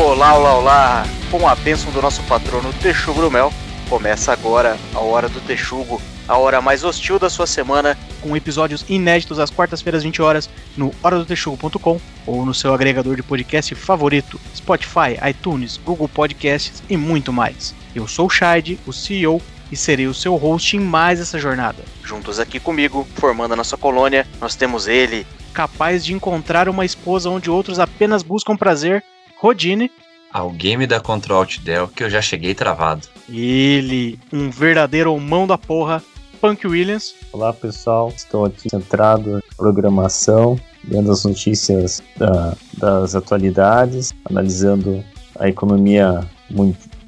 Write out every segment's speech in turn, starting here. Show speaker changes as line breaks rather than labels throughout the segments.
Olá, olá, olá! Com a bênção do nosso patrono Texugo Mel, começa agora a Hora do Texugo, a hora mais hostil da sua semana, com episódios inéditos às quartas-feiras, 20 horas, no horadotexugo.com ou no seu agregador de podcast favorito, Spotify, iTunes, Google Podcasts e muito mais. Eu sou o Shide, o CEO, e serei o seu host em mais essa jornada. Juntos aqui comigo, formando a nossa colônia, nós temos ele, capaz de encontrar uma esposa onde outros apenas buscam prazer, Rodine.
Alguém me dá Ctrl Alt Del que eu já cheguei travado.
Ele, um verdadeiro mão da porra, Punk Williams.
Olá pessoal, estou aqui centrado na programação, vendo as notícias da, das atualidades, analisando a economia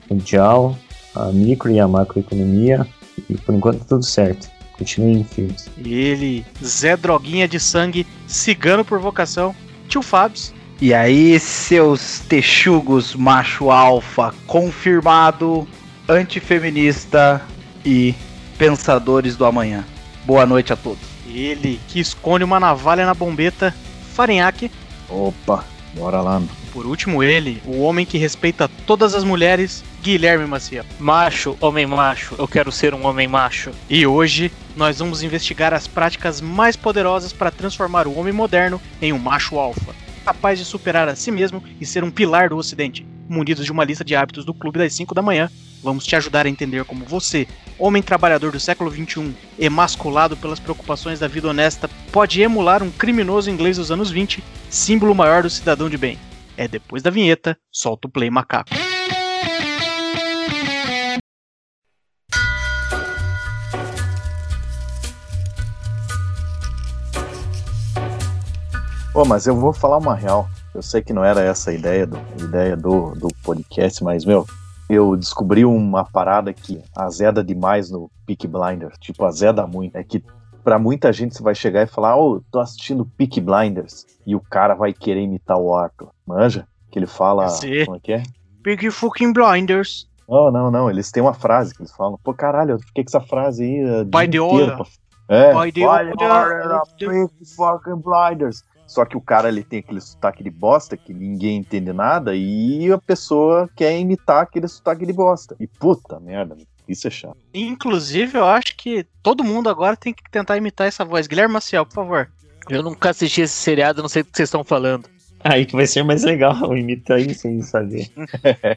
mundial, a micro e a macroeconomia, e por enquanto tudo certo. Continuem firmes.
Ele, Zé Droguinha de sangue, cigano por vocação, tio Fabs.
E aí, seus texugos macho alfa confirmado, antifeminista e pensadores do amanhã. Boa noite a todos.
Ele que esconde uma navalha na bombeta, Farinhaque.
Opa, bora lá.
Por último, ele, o homem que respeita todas as mulheres, Guilherme Macia.
Macho, homem macho, eu quero ser um homem macho.
E hoje nós vamos investigar as práticas mais poderosas para transformar o homem moderno em um macho alfa, capaz de superar a si mesmo e ser um pilar do Ocidente. Munidos de uma lista de hábitos do Clube das 5 da manhã, vamos te ajudar a entender como você, homem trabalhador do século XXI, emasculado pelas preocupações da vida honesta, pode emular um criminoso inglês dos anos 20, símbolo maior do cidadão de bem. É depois da vinheta, solta o play macaco.
Pô, mas eu vou falar uma real. Eu sei que não era essa a ideia do, a ideia do, do podcast, mas, meu, eu descobri uma parada que azeda demais no Peak Blinders. Tipo, azeda muito. É que pra muita gente você vai chegar e falar, ô, oh, tô assistindo Peak Blinders. E o cara vai querer imitar o Arthur. Manja? Que ele fala.
Sim.
Como é que é?
Peak fucking blinders.
Não, não, não. Eles têm uma frase que eles falam. Pô, caralho, eu fiquei com essa frase aí.
By the order.
É,
By the order of the-
fucking blinders. Só que o cara ele tem aquele sotaque de bosta que ninguém entende nada e a pessoa quer imitar aquele sotaque de bosta. E puta merda, isso é chato.
Inclusive, eu acho que todo mundo agora tem que tentar imitar essa voz. Guilherme Maciel, por favor.
Eu nunca assisti esse seriado, não sei do que vocês estão falando.
Aí que vai ser mais legal, imita aí sem saber.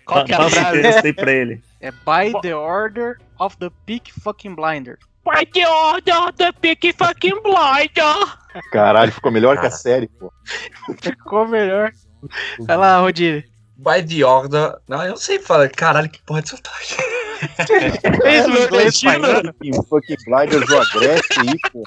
Qual que é a frase?
interessei pra ele.
É By the Order of the Peak Fucking Blinder.
By the order the Peaky fucking blinder.
Caralho, ficou melhor que a série, pô.
Ficou melhor. Vai lá, Rodine.
By the order. Não, eu não sei falar. Caralho, que porra de sotaque.
Fez o inglês.
E o fucking blinders do Agreste aí, pô.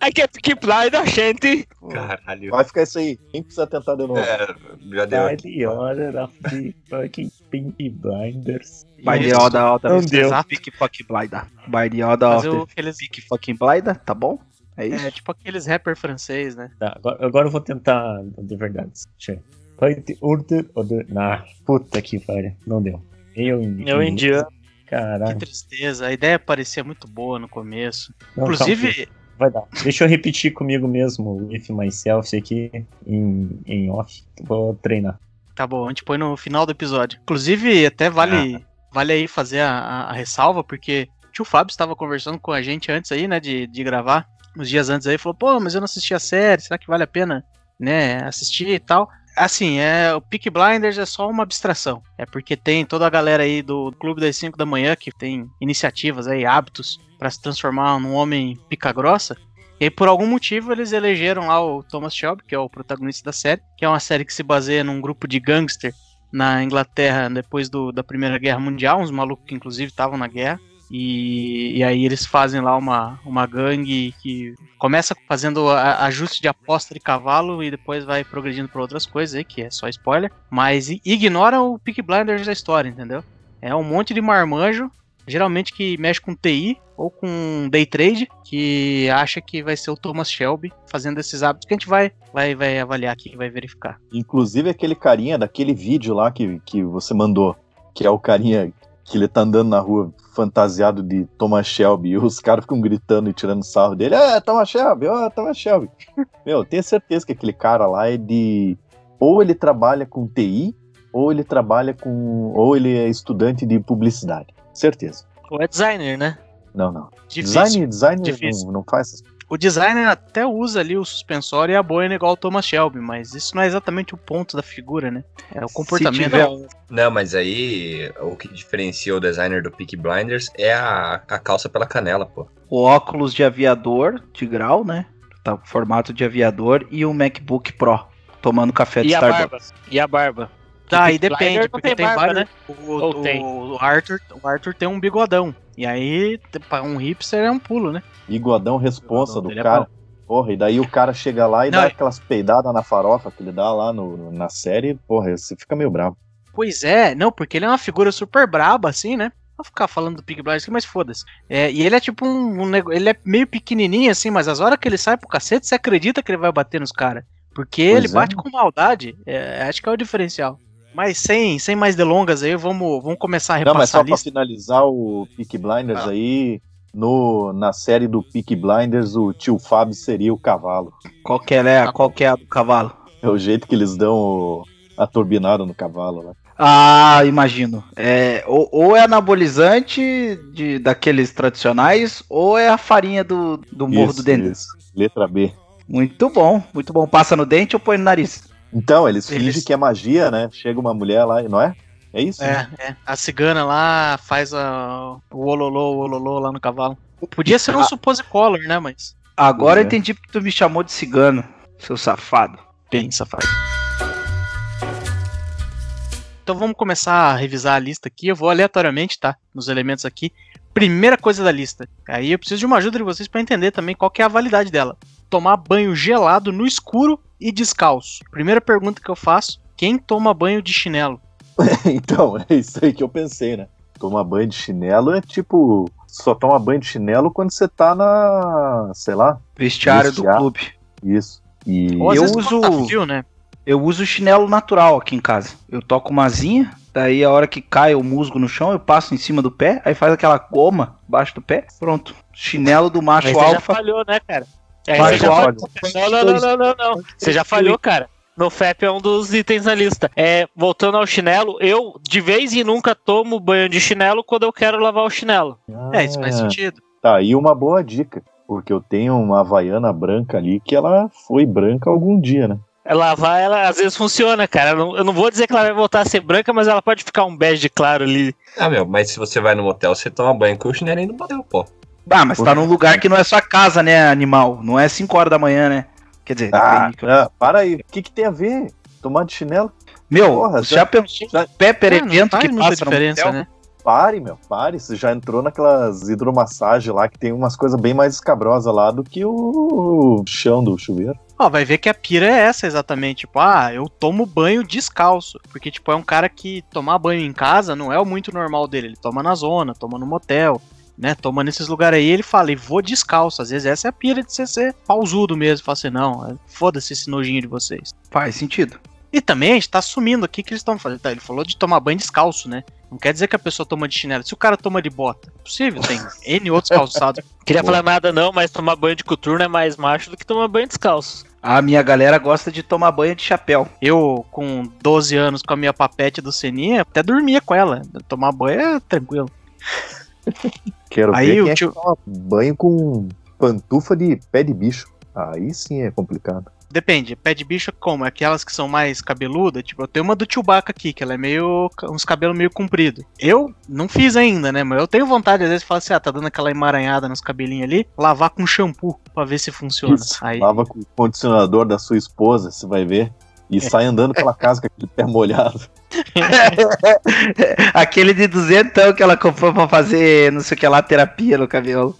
Aqui é Peaky blinder, gente.
Caralho.
Vai ficar isso aí. Quem precisa tentar de novo?
É, já deu
By the order of the fucking Pinky Blinders.
By the order of the
Não deu.
Peak fucking blinder. By the order of the
aqueles,
fucking blinder, tá bom? É isso?
é tipo aqueles rapper francês, né?
Tá, agora, agora eu vou tentar de verdade. Deixa eu ver. By the order of the... Ah, puta que pariu. Não deu. Eu indiano.
Eu indiano.
Que
Caralho.
tristeza. A ideia parecia muito boa no começo.
Não,
Inclusive,
calma, vai dar. Deixa eu repetir comigo mesmo o if myself aqui em, em off. Vou treinar.
tá bom, a gente põe no final do episódio. Inclusive, até vale, vale aí fazer a, a- a ressalva, porque o tio Fábio estava conversando com a gente antes aí, né, de, de gravar. Uns dias antes aí, falou, pô, mas eu não assisti a série, será que vale a pena, né, assistir e tal? Assim, é, o Peak Blinders é só uma abstração. É porque tem toda a galera aí do Clube das 5 da manhã que tem iniciativas aí, hábitos para se transformar num homem pica grossa. E aí, por algum motivo, eles elegeram lá o Thomas Shelby, que é o protagonista da série, que é uma série que se baseia num grupo de gangster na Inglaterra depois do- da Primeira Guerra Mundial, uns malucos que inclusive estavam na guerra. E, e aí eles fazem lá uma, uma gangue que começa fazendo ajuste de aposta de cavalo e depois vai progredindo para outras coisas aí, que é só spoiler. Mas ignora o Peak Blinders da história, entendeu? É um monte de marmanjo, geralmente que mexe com TI ou com day trade, que acha que vai ser o Thomas Shelby fazendo esses hábitos que a gente vai, vai, vai avaliar aqui, vai verificar.
Inclusive aquele carinha daquele vídeo lá que, que você mandou, que é o carinha que ele tá andando na rua fantasiado de Thomas Shelby e os caras ficam gritando e tirando sarro dele. É, Thomas Shelby, ó, Thomas Shelby. Meu, tenho certeza que aquele cara lá é de ou ele trabalha com TI, ou ele trabalha com. ou ele é estudante de publicidade. Certeza.
Ou é designer, né?
Não, não.
Difícil.
Design, design
Difícil.
não, não faz essas
O designer até usa ali o suspensório e a boina igual o Thomas Shelby, mas isso não é exatamente o ponto da figura, né? É o comportamento.
Tiver
Não, mas aí o que diferencia o designer do Peak Blinders é a, a calça pela canela, pô.
o óculos de aviador de grau, né? Tá com formato de aviador e um MacBook Pro tomando café de
E a
Starbucks.
barba? E a barba?
Tá, aí
Peaky
depende, porque
tem
tem,
barba,
vários.
né?
O, o-
tem?
o Arthur, o Arthur tem um bigodão. E aí, pra um hipster é um pulo, né?
Bigodão responsa
Bigodão
do
é
cara. Porra, e daí o cara chega lá e
Não,
dá
é-
aquelas peidadas na farofa que ele dá lá no, na série, porra, você fica meio bravo.
Pois é, não, porque ele é uma figura super braba, assim, né? Vou ficar falando do Pig Blinders aqui, mas foda-se. É, e ele é tipo um, um nego- Ele é meio pequenininho, assim, mas as horas que ele sai pro cacete, você acredita que ele vai bater nos caras. Porque
Pois
ele
é.
bate com maldade. É, acho que é o diferencial. Mas sem, sem mais delongas aí, vamos, vamos começar a
Não, mas
repassar
só
a
pra
lista.
finalizar o Peak Blinders
Ah.
aí, no, na série do Peak Blinders, o tio Fábio seria o cavalo.
Qual que é, né? Qual que é a do cavalo?
É o jeito que eles dão o- a turbinada no cavalo lá.
Ah, imagino. É, ou, ou é anabolizante de, daqueles tradicionais, ou é a farinha do, do morro
Isso,
do dente.
isso. Letra B.
Muito bom, muito bom. Passa no dente ou põe no nariz?
Então, eles,
Eles-
fingem que é magia, né? Chega uma mulher lá, e não é? É isso? né?
É, é. A cigana lá faz a, o ololô, o ololô lá no cavalo. Podia ser um
Ah.
supposicolor, né? Mas.
Agora eu
é.
entendi porque tu me chamou de cigano, seu safado.
Bem, safado. Então vamos começar a revisar a lista aqui. Eu vou aleatoriamente, tá? Nos elementos aqui. Primeira coisa da lista. Aí eu preciso de uma ajuda de vocês pra entender também qual que é a validade dela. Tomar banho gelado no escuro e descalço. Primeira pergunta que eu faço: quem toma banho de chinelo?
então, é isso aí que eu pensei, né? Tomar banho de chinelo é tipo. Só toma banho de chinelo quando você tá na. sei lá.
Vestiário
Vestiário.
do clube.
Isso. E.
Ou
Eu
quando
uso-
tá frio, né?
Eu uso chinelo natural aqui em casa. Eu toco uma zinha, daí a hora que cai o musgo no chão, eu passo em cima do pé, aí faz aquela goma embaixo do pé, pronto. Chinelo do macho
Mas você já
alfa.
falhou, né, cara? É, você já falhou. Não, não, não, não, não, não. Você já falhou, cara. No FEP é um dos itens na lista. É, voltando ao chinelo, eu de vez em nunca tomo banho de chinelo quando eu quero lavar o chinelo.
É, isso faz
Ah,
sentido.
Tá aí uma boa dica. Porque eu tenho uma havaiana branca ali que ela foi branca algum dia, né?
É, Lavar, ela às vezes funciona, cara. Eu não, eu não vou dizer que ela vai voltar a ser branca, mas ela pode ficar um bege claro ali.
Ah, meu, mas se você vai no motel, você toma banho com o chinelinho do motel, pô.
Ah, mas tá num lugar que não é sua casa, né, animal? Não é 5 horas da manhã, né? Quer dizer,
Ah, ah, para aí. O que, que tem a ver? Tomar de chinelo?
meu,
porra,
você
já-
já pensou
já-
no Pepper
Ah, não
evento
faz
que passa no
diferença,
motel?
né?
Pare, meu, pare. Você já entrou naquelas hidromassagens lá que tem umas coisas bem mais escabrosas lá do que o chão do chuveiro.
Ó, vai ver que a pira é essa exatamente. Tipo, ah, eu tomo banho descalço. Porque, tipo, é um cara que tomar banho em casa não é o muito normal dele. Ele toma na zona, toma no motel, né? Toma nesses lugares aí. Ele fala, e vou descalço. Às vezes essa é a pira de você ser pausudo mesmo. Fala assim, não, foda-se esse nojinho de vocês.
Faz sentido.
E também a gente tá assumindo aqui que eles estão fazendo. Tá, ele falou de tomar banho descalço, né? Não quer dizer que a pessoa toma de chinelo. Se o cara toma de bota, é possível, tem N outros calçados.
Queria
Pô.
falar nada não, mas tomar banho de coturno é mais macho do que tomar banho descalço.
A minha galera gosta de tomar banho de chapéu.
Eu, com 12 anos, com a minha papete do Seninha, até dormia com ela. Tomar banho é tranquilo.
Quero
Aí
ver quem
tio-
é que toma banho com pantufa de pé de bicho. Aí sim é complicado.
Depende, pé de bicho é como? Aquelas que são mais cabeludas? Tipo, eu tenho uma do Chewbacca aqui, que ela é meio. uns cabelos meio comprido. Eu não fiz ainda, né? Mas eu tenho vontade, às vezes, de falar assim, ah, tá dando aquela emaranhada nos cabelinhos ali, lavar com shampoo pra ver se funciona.
Isso,
Aí,
Lava com o condicionador da sua esposa, você vai ver. E sai andando pela casa com aquele pé molhado.
Aquele de duzentão que ela comprou pra fazer não sei o que lá, terapia no cabelo.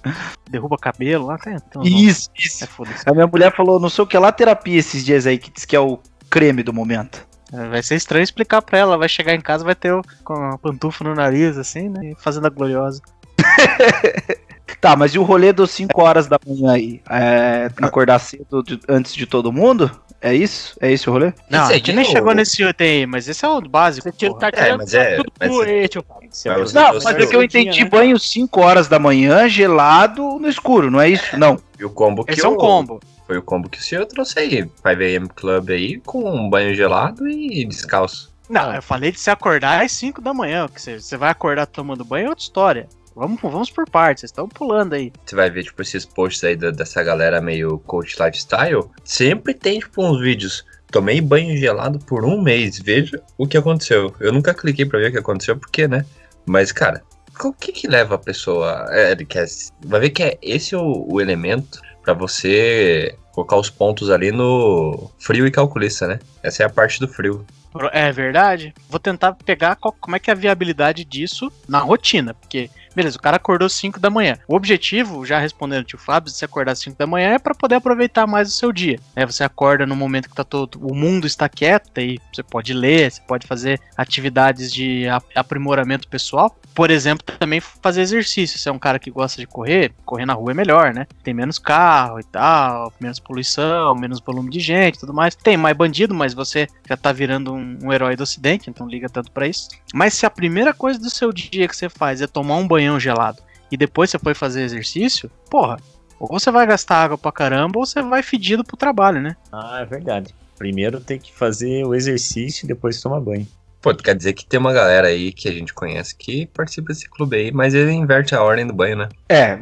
derruba cabelo lá, tem, tem uns nomes.
Isso, isso.
É.
A minha mulher falou não sei o que lá, terapia esses dias aí, que diz que é o creme do momento.
É, Vai ser estranho explicar pra ela. Vai chegar em casa, vai ter o, com a pantufa no nariz, assim, né? Fazendo a gloriosa.
Tá, mas e o rolê dos 5 horas da manhã aí? É, acordar cedo de- antes de todo mundo? É isso? É esse o rolê?
Não,
Esse
a gente nem chegou nesse item aí, mas esse é o básico.
Você tira, tá tirando
mas é-
tudo
mas
pro
é-.
Se
Mas
Não, mas é que eu
o
entendi
né?
banho 5 horas da manhã, gelado no escuro, não é isso? Não.
E o combo que
Esse é um
o-
combo.
Foi o combo que o senhor trouxe aí. 5am Club aí, com um banho gelado e descalço.
Não, eu falei de se acordar às 5 da manhã. Que você vai acordar tomando banho é outra história. Vamos, vamos por partes, vocês estão pulando aí.
Você vai ver, tipo, esses posts aí da- dessa galera meio coach lifestyle. Sempre tem, tipo, uns vídeos. Tomei banho gelado por um mês. Veja o que aconteceu. Eu nunca cliquei pra ver o que aconteceu, porque, né? Mas, cara, o que que leva a pessoa. É, ele quer, vai ver que é esse o, o elemento pra você colocar os pontos ali no frio e calculista, né? Essa é a parte do frio.
É verdade. Vou tentar pegar qual- como é que é a viabilidade disso na rotina, porque beleza, o cara acordou 5 da manhã. O objetivo, já respondendo o tio Fábio, de você acordar 5 da manhã é para poder aproveitar mais o seu dia. É, você acorda no momento que tá todo o mundo está quieto e você pode ler, você pode fazer atividades de ap- aprimoramento pessoal. Por exemplo, também fazer exercício. Se é um cara que gosta de correr, correr na rua é melhor, né? Tem menos carro e tal, menos poluição, menos volume de gente tudo mais. Tem mais bandido, mas você já tá virando um, um herói do ocidente, então liga tanto pra isso. Mas se a primeira coisa do seu dia que você faz é tomar um banhão gelado e depois você foi fazer exercício, porra, ou você vai gastar água pra caramba ou você vai fedido pro trabalho, né?
Ah, é verdade. Primeiro tem que fazer o exercício e depois tomar banho.
Pô, quer dizer que tem uma galera aí que a gente conhece que participa desse clube aí, mas ele inverte a ordem do banho, né?
É,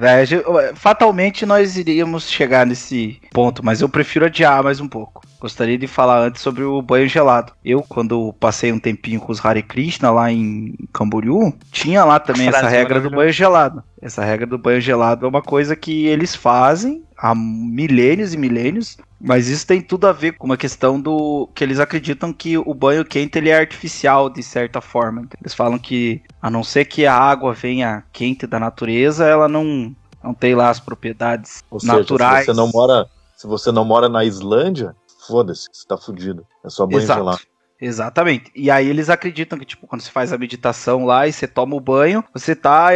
fatalmente nós iríamos chegar nesse ponto, mas eu prefiro adiar mais um pouco. Gostaria de falar antes sobre o banho gelado. Eu, quando passei um tempinho com os Hare Krishna lá em Camboriú, tinha lá também essa regra do banho gelado. Essa regra do banho gelado é uma coisa que eles fazem há milênios e milênios, mas isso tem tudo a ver com uma questão do que eles acreditam que o banho quente ele é artificial de certa forma. Eles falam que a não ser que a água venha quente da natureza, ela não não tem lá as propriedades
Ou seja,
naturais.
se você não mora, se você não mora na Islândia, foda-se, você tá fudido. É só banho
Exato.
gelado.
Exatamente. E aí eles acreditam que, tipo, quando você faz a meditação lá e você toma o banho, você tá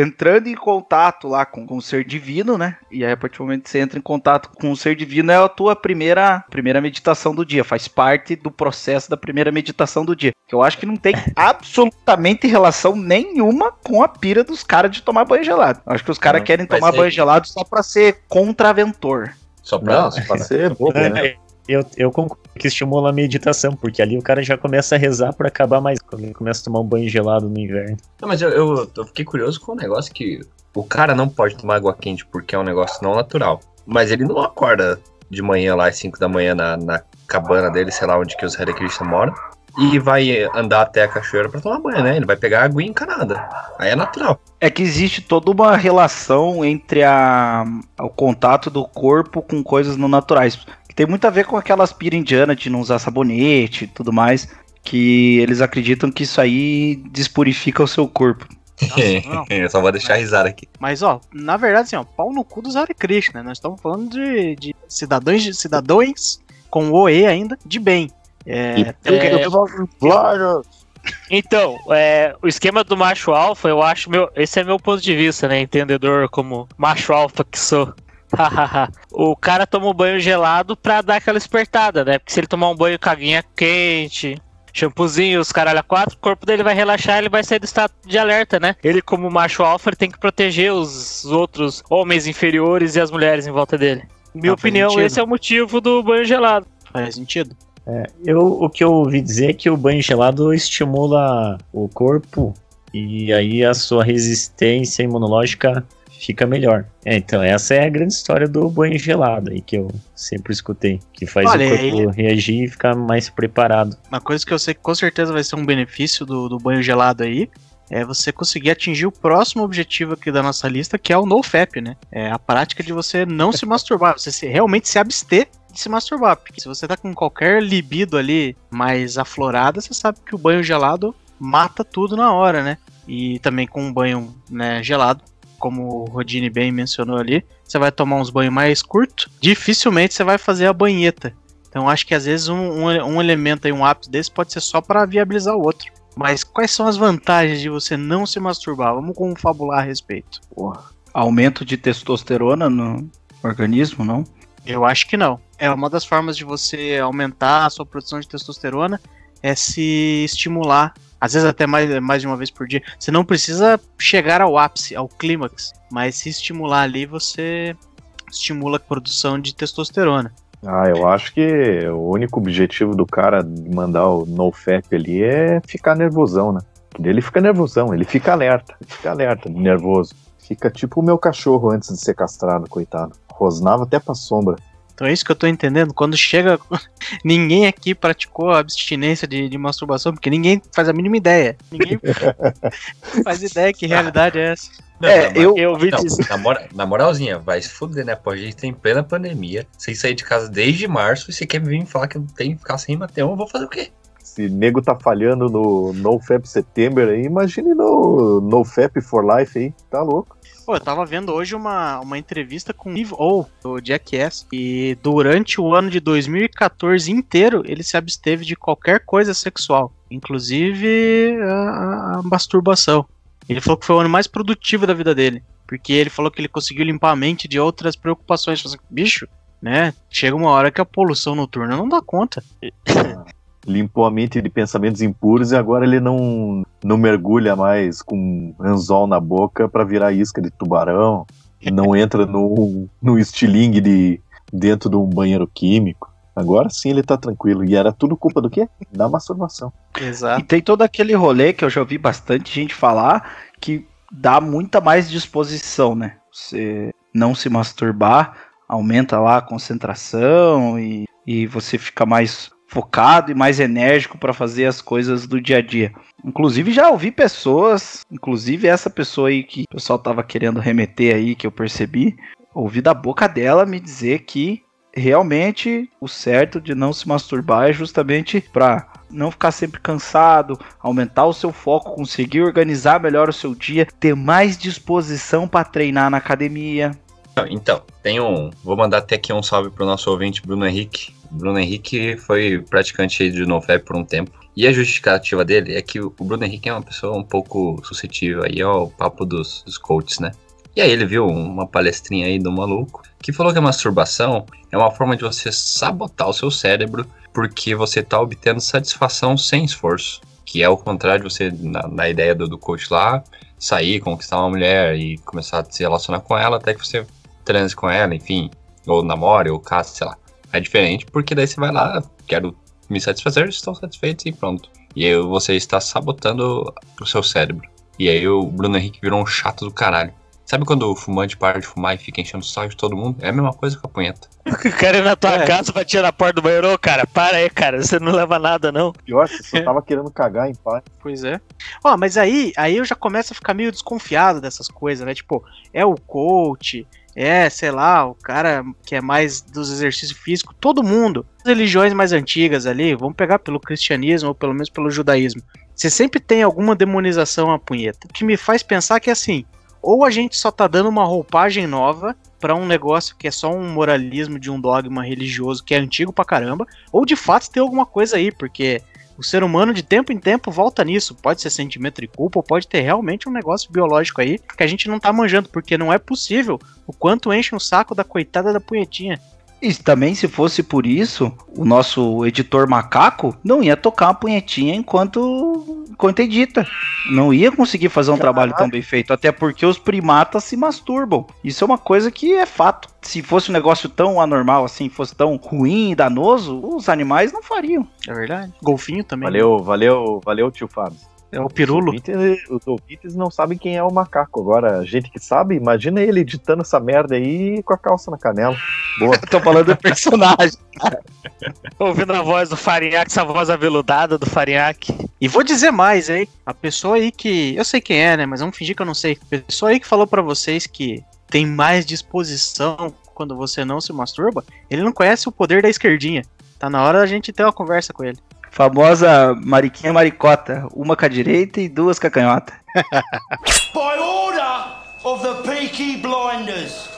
entrando em contato lá com, com o ser divino, né? E aí, a partir do momento que você entra em contato com o ser divino, é a tua primeira, primeira meditação do dia. Faz parte do processo da primeira meditação do dia. Que eu acho que não tem absolutamente relação nenhuma com a pira dos caras de tomar banho gelado. Eu acho que os caras querem tomar
aí-
banho gelado só pra ser contraventor.
Só pra.
Não, pode ser bobo, né?
Eu, eu concordo que estimula a meditação, porque ali o cara já começa a rezar pra acabar mais. Quando ele começa a tomar um banho gelado no inverno.
Não, mas eu, eu, eu fiquei curioso com um negócio que o cara não pode tomar água quente porque é um negócio não natural. Mas ele não acorda de manhã lá às 5 da manhã na, na cabana dele, sei lá onde que os Hare Krishna moram, e vai andar até a cachoeira pra tomar banho, né? Ele vai pegar água encanada. Aí é natural.
É que existe toda uma relação entre a, o contato do corpo com coisas não naturais. Tem muito a ver com aquelas pira indiana de não usar sabonete e tudo mais. Que eles acreditam que isso aí despurifica o seu corpo.
Nossa, não.
eu só vou deixar risada aqui.
Mas, ó, na verdade, assim, ó, pau no cu dos Hare Krishna, né? Nós estamos falando de, de cidadãos, de cidadãos com o E ainda, de bem. É, tem-
É! Então, é, o esquema do macho alfa, eu acho meu. Esse é meu ponto de vista, né? Entendedor como macho alfa que sou. O cara toma um banho gelado pra dar aquela espertada, né? Porque se ele tomar um banho com aguinha quente, shampoozinho, os caralho a quatro, o corpo dele vai relaxar, ele vai sair do estado de alerta, né? Ele, como macho alfa, tem que proteger os outros homens inferiores e as mulheres em volta dele. Minha
Ah,
opinião,
sentido.
esse é o motivo do banho gelado.
faz sentido.
Eu, o que eu ouvi dizer é que o banho gelado estimula o corpo e aí a sua resistência imunológica fica melhor. É, então, essa é a grande história do banho gelado aí que eu sempre escutei, que faz
Olha,
o corpo reagir e ficar mais preparado.
Uma coisa que eu sei que com certeza vai ser um benefício do, do banho gelado aí é você conseguir atingir o próximo objetivo aqui da nossa lista, que é o NoFap, né? É a prática de você não se masturbar, você se- realmente se abster de se masturbar. Porque se você tá com qualquer libido ali mais aflorada, você sabe que o banho gelado mata tudo na hora, né? E também com um banho né, gelado, como o Rodine bem mencionou ali, você vai tomar uns banhos mais curtos, dificilmente você vai fazer a banheta. Então acho que às vezes um, um, um elemento aí, um hábito desse pode ser só para viabilizar o outro. Mas quais são as vantagens de você não se masturbar? Vamos confabular a respeito.
Aumento de testosterona no organismo, não?
Eu acho que não. É uma das formas de você aumentar a sua produção de testosterona é se estimular Às vezes até mais, mais de uma vez por dia. Você não precisa chegar ao ápice, ao clímax. Mas se estimular ali, você estimula a produção de testosterona.
Ah, eu acho que o único objetivo do cara mandar o NoFap ali é ficar nervosão, né? Ele fica nervosão, ele fica alerta, ele fica alerta, nervoso. Fica tipo o meu cachorro antes de ser castrado, coitado. Rosnava até pra sombra.
Então é isso que eu tô entendendo. Quando chega. ninguém aqui praticou a abstinência de, de masturbação, porque ninguém faz a mínima ideia. Ninguém faz ideia que realidade é essa.
Não,
É,
na-
eu-
Eu ouvi
Não,
dizer.
na, mora- na moralzinha, vai se fuder, né? Pô, a gente tá em plena pandemia, sem sair de casa desde março, e você quer vir me falar que eu tenho que ficar sem um, eu vou fazer o quê?
Se nego tá falhando no NoFap September aí, imagine no NoFap for Life aí, tá louco.
Pô, eu tava vendo hoje uma, uma entrevista com o Steve O, do Jackass, e durante o ano de 2014 inteiro ele se absteve de qualquer coisa sexual, inclusive a, a masturbação. Ele falou que foi o ano mais produtivo da vida dele, porque ele falou que ele conseguiu limpar a mente de outras preocupações. Assim, Bicho, né? Chega uma hora que a poluição noturna não dá conta.
Limpou a mente de pensamentos impuros e agora ele não, não mergulha mais com anzol na boca pra virar isca de tubarão. Não entra no, no estilingue de dentro de um banheiro químico. Agora sim ele tá tranquilo. E era tudo culpa do quê? Da masturbação.
E
Exato.
tem todo aquele rolê que eu já ouvi bastante gente falar que dá muita mais disposição, né? Você não se masturbar, aumenta lá a concentração e, e você fica mais focado e mais enérgico para fazer as coisas do dia a dia. Inclusive já ouvi pessoas, inclusive essa pessoa aí que o pessoal tava querendo remeter aí, que eu percebi, ouvi da boca dela me dizer que realmente o certo de não se masturbar é justamente para não ficar sempre cansado, aumentar o seu foco, conseguir organizar melhor o seu dia, ter mais disposição para treinar na academia.
Então, tem um. Vou mandar até aqui um salve pro nosso ouvinte Bruno Henrique. Bruno Henrique foi praticante de NoFap por um tempo. E a justificativa dele é que o Bruno Henrique é uma pessoa um pouco suscetível aí ao papo dos, dos coaches, né? E aí ele viu uma palestrinha aí do maluco que falou que a masturbação é uma forma de você sabotar o seu cérebro porque você tá obtendo satisfação sem esforço. Que é o contrário de você, na, na ideia do, do coach lá, sair, conquistar uma mulher e começar a se relacionar com ela até que você transe com ela, enfim, ou namore, ou case, sei lá. É diferente porque daí você vai lá, quero me satisfazer, estou satisfeito e pronto. E aí você está sabotando o seu cérebro. E aí o Bruno Henrique virou um chato do caralho. Sabe quando o fumante para de fumar e fica enchendo o saco de todo mundo? É a mesma coisa com a punheta.
O cara ir na tua
É.
casa tirar na porta do banheiro, ô cara, para aí, cara, você não leva nada, não.
Pior, você só tava querendo cagar em paz.
Pois é. Ó, mas aí, aí eu já começo a ficar meio desconfiado dessas coisas, né? Tipo, é o coach, é, sei lá, o cara que é mais dos exercícios físicos, todo mundo. As religiões mais antigas ali, vamos pegar pelo cristianismo ou pelo menos pelo judaísmo. Você sempre tem alguma demonização à punheta. O que me faz pensar que é assim, ou a gente só tá dando uma roupagem nova pra um negócio que é só um moralismo de um dogma religioso que é antigo pra caramba, ou de fato tem alguma coisa aí, porque o ser humano de tempo em tempo volta nisso. Pode ser sentimento de culpa, ou pode ter realmente um negócio biológico aí que a gente não tá manjando, porque não é possível o quanto enche um saco da coitada da punhetinha.
E também, se fosse por isso, o nosso editor macaco não ia tocar uma punhetinha enquanto, enquanto edita. Não ia conseguir fazer um trabalho tão bem feito. Até porque os primatas se masturbam. Isso é uma coisa que é fato. Se fosse um negócio tão anormal assim, fosse tão ruim e danoso, os animais não fariam.
É verdade. Golfinho também.
Valeu, valeu, valeu, tio Fábio.
É o pirulo.
Os ouvintes, os ouvintes não sabem quem é o macaco. Agora, a gente que sabe, imagina ele editando essa merda aí com a calça na canela. Boa.
Tô falando do personagem.
Ouvindo a voz do Farinhaque, essa voz aveludada do Farinhaque.
E vou dizer mais, hein? A pessoa aí que. Eu sei quem é, né? Mas vamos fingir que eu não sei. A pessoa aí que falou pra vocês que tem mais disposição quando você não se masturba, ele não conhece o poder da esquerdinha. Tá na hora da gente ter uma conversa com ele.
Famosa Mariquinha Maricota. Uma com a direita e duas com a canhota.
By order of the Peaky Blinders.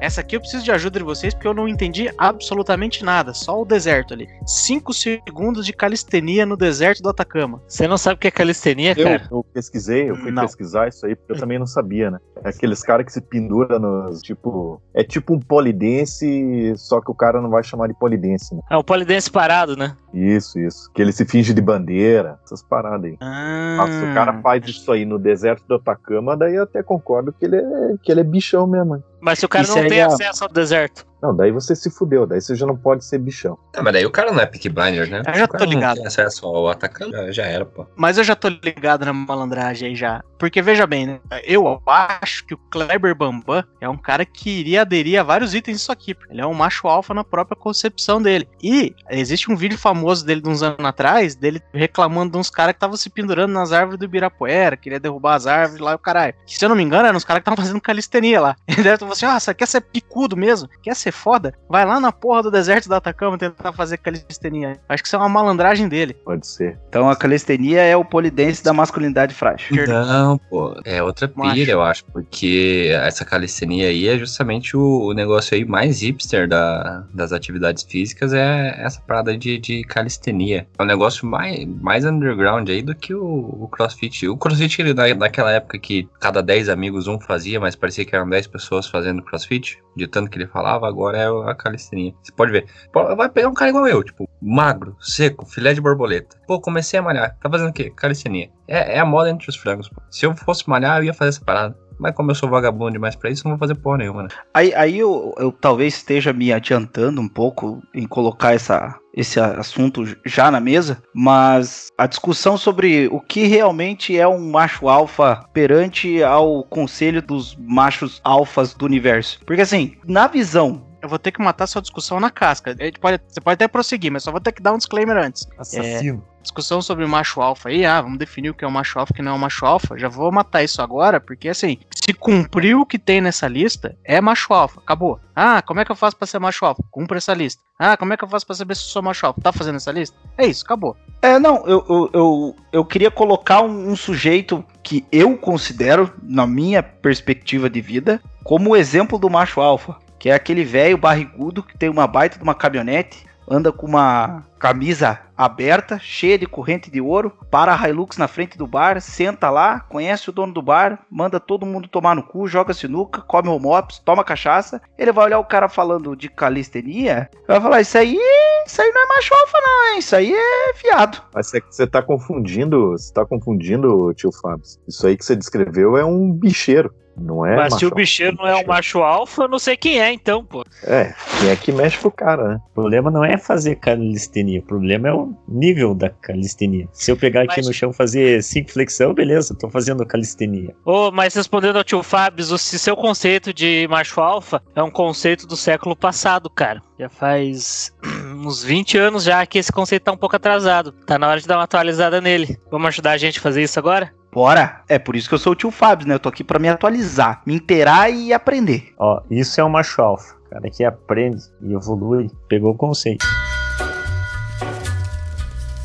essa aqui eu preciso de ajuda de vocês porque eu não entendi absolutamente nada. Só o deserto ali. 5 segundos de calistenia no deserto do Atacama.
Você não sabe o que é calistenia,
Eu,
cara?
eu pesquisei, eu fui
Não.
pesquisar isso aí porque eu também não sabia, né? É aqueles caras que se pendura nos. Tipo. É tipo um polidense, só que o cara não vai chamar de polidense, né?
É um polidense parado, né?
Isso, isso. Que ele se finge de bandeira, essas paradas aí.
Ah,
Mas se o cara faz isso aí no deserto do Atacama, daí eu até concordo que ele é, que ele é bichão mesmo. hein?
Mas se o cara
Isso
não tem
é-
acesso ao deserto.
Não, daí você se fudeu, daí você já não pode ser bichão.
Ah, mas daí o cara não é Peaky Blinders, né?
Eu já tô ligado.
Não tem acesso ao atacante, já, já era, pô.
Mas eu já tô ligado na malandragem aí já. Porque veja bem, né? Eu acho que o Kleber Bambam é um cara que iria aderir a vários itens disso aqui. Ele é um macho alfa na própria concepção dele. E existe um vídeo famoso dele de uns anos atrás, dele reclamando de uns caras que estavam se pendurando nas árvores do Ibirapuera, queria derrubar as árvores lá e o caralho. Que, se eu não me engano, eram uns caras que estavam fazendo calistenia lá. Ele deve estar assim: ah, você quer ser picudo mesmo? Quer ser foda? Vai lá na porra do deserto do Atacama tentar fazer calistenia. Acho que isso é uma malandragem dele.
Pode ser.
Então a calistenia é o polidense da masculinidade frágil.
Não, pô, é outra
Macho.
pira, eu acho, porque essa calistenia aí é justamente o, o negócio aí mais hipster da, das atividades físicas, é essa parada de, de calistenia. É um negócio mais, mais underground aí do que o, o crossfit. O crossfit ele, da, daquela época que cada 10 amigos um fazia, mas parecia que eram 10 pessoas fazendo crossfit, de tanto que ele falava, agora é a calistenia. Você pode ver, vai pegar um cara igual eu, tipo, magro, seco, filé de borboleta. Pô, comecei a malhar, tá fazendo o quê? Calistenia. É, é a moda entre os frangos, pô. Se eu fosse malhar, eu ia fazer essa parada. Mas como eu sou vagabundo demais pra isso, não vou fazer porra nenhuma, né?
Aí, aí eu, eu talvez esteja me adiantando um pouco em colocar essa, esse assunto já na mesa, mas a discussão sobre o que realmente é um macho alfa perante ao conselho dos machos alfas do universo. Porque assim, na visão
Eu vou ter que matar sua discussão na casca. Pode, você pode até prosseguir, mas só vou ter que dar um disclaimer antes.
Assassino.
Discussão sobre macho alfa aí, ah, vamos definir o que é um macho alfa e o que não é um macho alfa. Já vou matar isso agora, porque assim, se cumpriu o que tem nessa lista, é macho alfa, acabou. Ah, como é que eu faço pra ser macho alfa? Cumpra essa lista. Ah, como é que eu faço pra saber se eu sou macho alfa? Tá fazendo essa lista? É isso, acabou.
É, não, eu, eu, eu, eu queria colocar um, um sujeito que eu considero, na minha perspectiva de vida, como o exemplo do macho alfa, que é aquele velho barrigudo que tem uma baita de uma caminhonete, anda com uma camisa aberta, cheia de corrente de ouro, para a Hilux na frente do bar, senta lá, conhece o dono do bar, manda todo mundo tomar no cu, joga sinuca, come homops, toma cachaça. Ele vai olhar o cara falando de calistenia, vai falar: Isso aí, isso aí não é macho alfa, não, hein? Isso aí é fiado.
Mas você tá confundindo, você tá confundindo, tio Fábio. Isso aí que você descreveu é um bicheiro, não é?
Mas se o bicheiro não é um macho alfa, eu não sei quem é, então, pô.
É, quem é que mexe pro cara, né?
O problema não é fazer calistenia, o problema é o nível da calistenia. Se eu pegar aqui
Mas-
no chão e fazer cinco flexão, beleza, tô fazendo calistenia.
Ô, mas respondendo ao tio Fábio, o se seu conceito de macho alfa é um conceito do século passado, cara. Já faz uns 20 anos já que esse conceito tá um pouco atrasado. Tá na hora de dar uma atualizada nele. Vamos ajudar a gente a fazer isso agora?
Bora! É por isso que eu sou o tio Fábio, né? Eu tô aqui pra me atualizar, me inteirar e aprender.
Ó, isso é um macho alfa. O cara que aprende e evolui, pegou o conceito.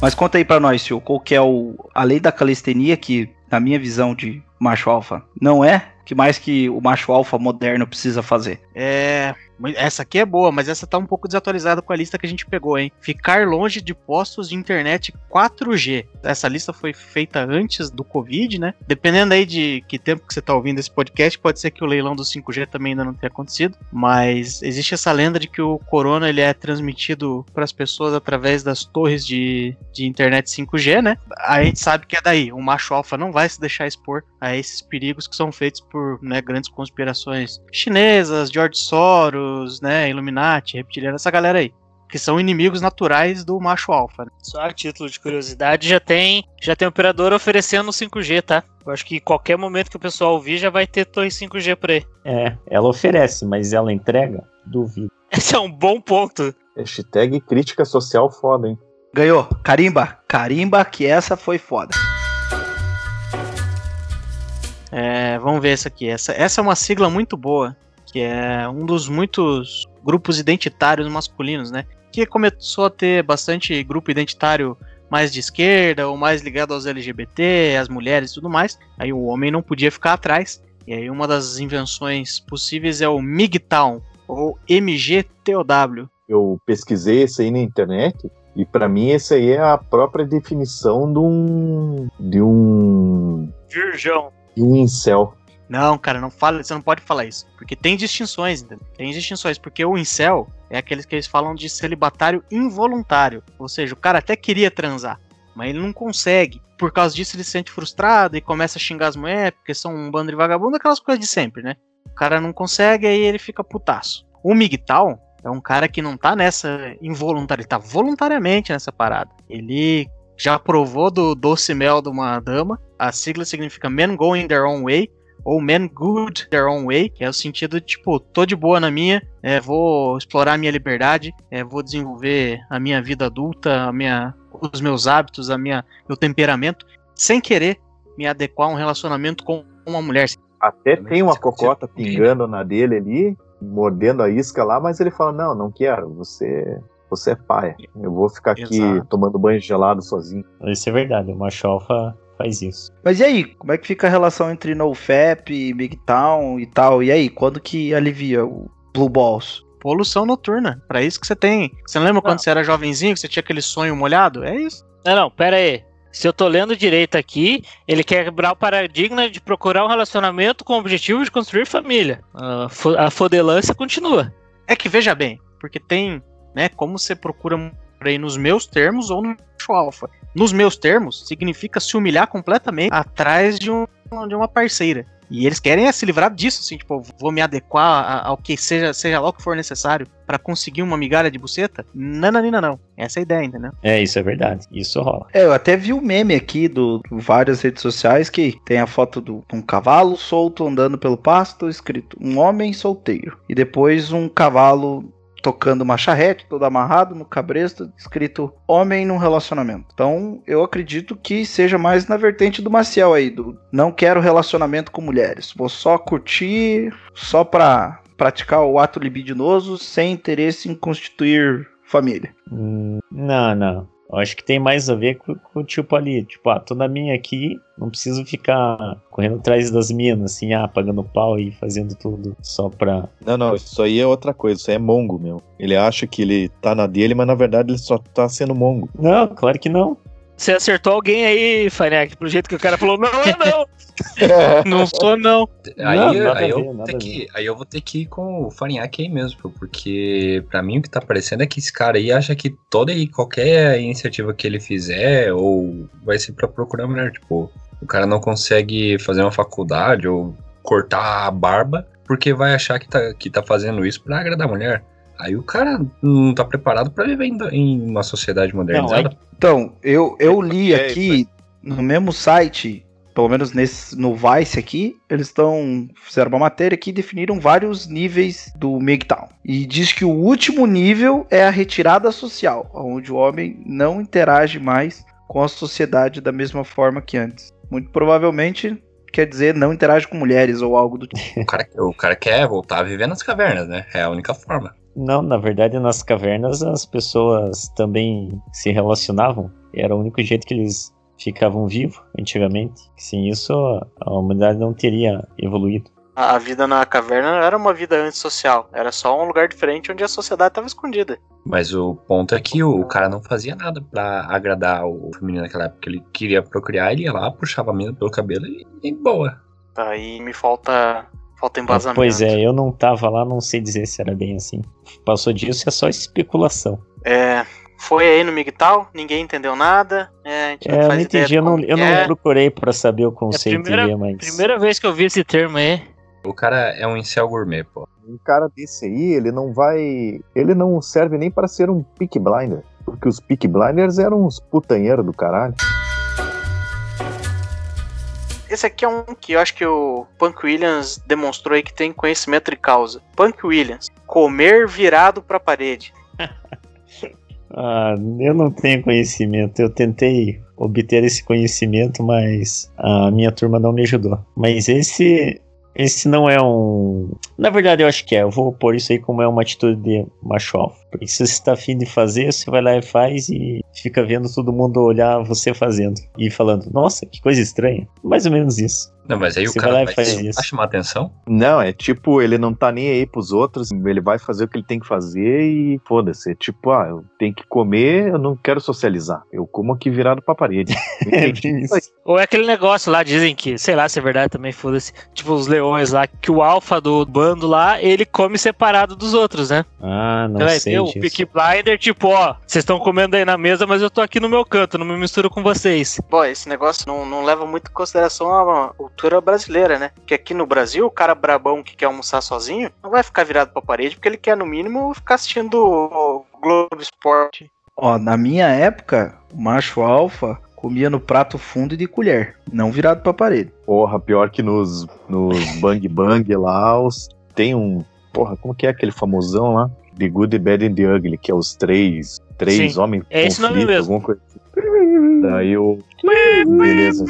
Mas conta aí pra nós, tio, qual que é o. Além da calistenia, que na minha visão de macho alfa não é, que mais que o macho alfa moderno precisa fazer?
É. Essa aqui é boa, mas essa tá um pouco desatualizada com a lista que a gente pegou, hein? Ficar longe de postos de internet 4G. Essa lista foi feita antes do Covid, né? Dependendo aí de que tempo que você tá ouvindo esse podcast, pode ser que o leilão do 5G também ainda não tenha acontecido. Mas existe essa lenda de que o corona ele é transmitido para as pessoas através das torres de, de internet 5G, né? A gente sabe que é daí. O macho alfa não vai se deixar expor a esses perigos que são feitos por né, grandes conspirações chinesas, George Soros, né, Illuminati, reptiliano, essa galera aí. Que são inimigos naturais do macho alfa. né?
Só a título de curiosidade, já tem, já tem operador oferecendo 5G, tá? Eu acho que em qualquer momento que o pessoal ouvir já vai ter torre 5G por aí.
É, ela oferece, mas ela entrega? Duvido.
Esse é um bom ponto.
Hashtag crítica social foda, hein?
Ganhou. Carimba. Carimba que essa foi foda.
É, vamos ver essa aqui. Essa, essa é uma sigla muito boa, que é um dos muitos grupos identitários masculinos, né? Que começou a ter bastante grupo identitário mais de esquerda ou mais ligado aos LGBT, às mulheres e tudo mais. Aí o homem não podia ficar atrás. E aí uma das invenções possíveis é o MGTOW, ou MGTOW.
Eu pesquisei esse aí na internet e pra mim esse aí é a própria definição de um de um
Virgão.
de um incel.
Não, cara, não fala, você não pode falar isso. Porque tem distinções, entendeu? Tem distinções, porque o incel é aqueles que eles falam de celibatário involuntário. Ou seja, o cara até queria transar, mas ele não consegue. Por causa disso, ele se sente frustrado e começa a xingar as mulheres, porque são um bando de vagabundo, aquelas coisas de sempre, né? O cara não consegue, aí ele fica putaço. O MGTOW é um cara que não tá nessa involuntária, ele tá voluntariamente nessa parada. Ele já provou do doce mel de uma dama. A sigla significa Men Going Their Own Way, ou Men Good Their Own Way, que é o sentido de, tipo, tô de boa na minha, é, vou explorar a minha liberdade, é, vou desenvolver a minha vida adulta, a minha, os meus hábitos, a minha, meu temperamento, sem querer me adequar a um relacionamento com uma mulher.
Até tem uma cocota
se-
pingando na dele ali, mordendo a isca lá, mas ele fala: Não, não quero, você, você é pai. Eu vou ficar aqui
Exato.
tomando banho gelado sozinho.
Isso é verdade, o macho alfa faz isso.
Mas e aí, como é que fica a relação entre NoFap, Big Town e tal? E aí, quando que alivia o Blue Balls?
Poluição noturna, pra isso que você tem. Você não lembra quando você era jovenzinho, que você tinha aquele sonho molhado? É isso.
Não, não, pera aí. Se eu tô lendo direito aqui, ele quer quebrar o paradigma de procurar um relacionamento com o objetivo de construir família. A, fo- a fodelância continua.
É que veja bem, porque tem, né, como você procura por aí nos meus termos ou no macho alfa. Nos meus termos, significa se humilhar completamente atrás de, um, de uma parceira. E eles querem é se livrar disso, assim, tipo, vou me adequar ao que seja, seja lá o que for necessário pra conseguir uma migalha de buceta? Nananina não. Essa é a ideia, entendeu?
É, isso é verdade. Isso rola.
É, eu até vi um meme aqui do, do várias redes sociais que tem a foto do- de um cavalo solto andando pelo pasto, escrito um homem solteiro. E depois um cavalo tocando uma charrete, todo amarrado no cabresto, escrito homem num relacionamento. Então, eu acredito que seja mais na vertente do Maciel aí, do não quero relacionamento com mulheres, vou só curtir, só pra praticar o ato libidinoso, sem interesse em constituir família.
Hum, não, não. Eu acho que tem mais a ver com, com o tipo ali. Tipo, ah, tô na minha aqui, não preciso ficar correndo atrás das minas, assim, ah, pagando pau e fazendo tudo só pra.
Não, não, isso aí é outra coisa, isso aí é mongo, meu. Ele acha que ele tá na dele, mas na verdade ele só tá sendo mongo.
Não, claro que não.
Você acertou alguém aí, Fanek, pelo jeito que o cara falou, não, é não.
Não sou, não.
Aí,
Não,
aí, eu
ver,
vou ter que, aí eu vou ter que ir com o Farinhaque aí mesmo, porque pra mim o que tá parecendo é que esse cara aí acha que toda e qualquer iniciativa que ele fizer, ou vai ser pra procurar mulher, tipo, o cara não consegue fazer uma faculdade ou cortar a barba porque vai achar que tá, que tá fazendo isso pra agradar a mulher. Aí o cara não tá preparado pra viver em, em uma sociedade modernizada.
Então, eu, eu li
É,
aqui no mesmo site, pelo menos nesse, no Vice aqui, eles estão fizeram uma matéria que definiram vários níveis do MGTOW. E diz que o último nível é a retirada social, onde o homem não interage mais com a sociedade da mesma forma que antes. Muito provavelmente quer dizer não interage com mulheres ou algo do tipo.
O, cara, o cara quer voltar a viver nas cavernas, né? É a única forma.
Não, na verdade, nas cavernas as pessoas também se relacionavam. Era o único jeito que eles ficavam vivos antigamente. Sem isso, a humanidade não teria evoluído.
A vida na caverna não era uma vida antissocial. Era só um lugar diferente onde a sociedade estava escondida.
Mas o ponto é que o, cara não fazia nada pra agradar o feminino naquela época. Ele queria procriar, ele ia lá, puxava a mina pelo cabelo e, e boa.
Aí me falta, falta embasamento.
Pois é, eu não tava lá, não sei dizer se era bem assim. Passou disso é só especulação.
É, foi aí no MGTOW, ninguém entendeu nada. É, a gente
É, eu não
faz ideia
entendi, eu não, eu
que
não
é.
procurei pra saber o conceito
primeira-
e ver, mas.
Primeira vez que eu vi esse termo aí.
O cara é um incel gourmet, pô.
Um cara desse aí, ele não vai. Ele não serve nem para ser um pick blinder. Porque os pick blinders eram uns putanheiros do caralho.
Esse aqui é um que eu acho que o Punk Williams demonstrou aí que tem conhecimento de causa. Punk Williams, comer virado pra parede.
Ah, eu não tenho conhecimento. Eu tentei obter esse conhecimento, mas a minha turma não me ajudou. Mas esse. Esse não é um. Na verdade, eu acho que é. Eu vou pôr isso aí como é uma atitude de macho alfa. Porque se você tá afim de fazer, você vai lá e faz e fica vendo todo mundo olhar você fazendo. E falando, nossa, que coisa estranha. Mais ou menos isso.
Não, mas aí
Você
o cara
vai lá
vai,
e faz isso.
vai chamar atenção?
Não, é tipo, ele não tá nem aí pros outros, ele vai fazer o que ele tem que fazer e foda-se. É tipo, ah, eu tenho que comer, eu não quero socializar. Eu como aqui virado pra parede.
É isso.
Ou é aquele negócio lá, dizem que, sei lá se é verdade também, foda-se. Tipo, os leões lá, que o alfa do bando lá, ele come separado dos outros, né?
Ah, não
vai
sei
ver o
disso.
Peaky Blinder, tipo, ó, vocês estão comendo aí na mesa, mas eu tô aqui no meu canto, não me misturo com vocês.
Pô, esse negócio não, não leva muito em consideração a cultura brasileira, né? Porque aqui no Brasil, o cara brabão que quer almoçar sozinho não vai ficar virado pra parede, porque ele quer, no mínimo, ficar assistindo o Globo Esporte.
Ó, na minha época, o macho alfa comia no prato fundo e de colher, não virado pra parede.
Porra, pior que nos, nos Bang Bang lá, os, tem um. Porra, como que é aquele famosão lá? The Good, The Bad and The Ugly, que é os três, três
Sim,
homens.
é esse nome mesmo.
alguma coisa assim. Daí o. Beleza.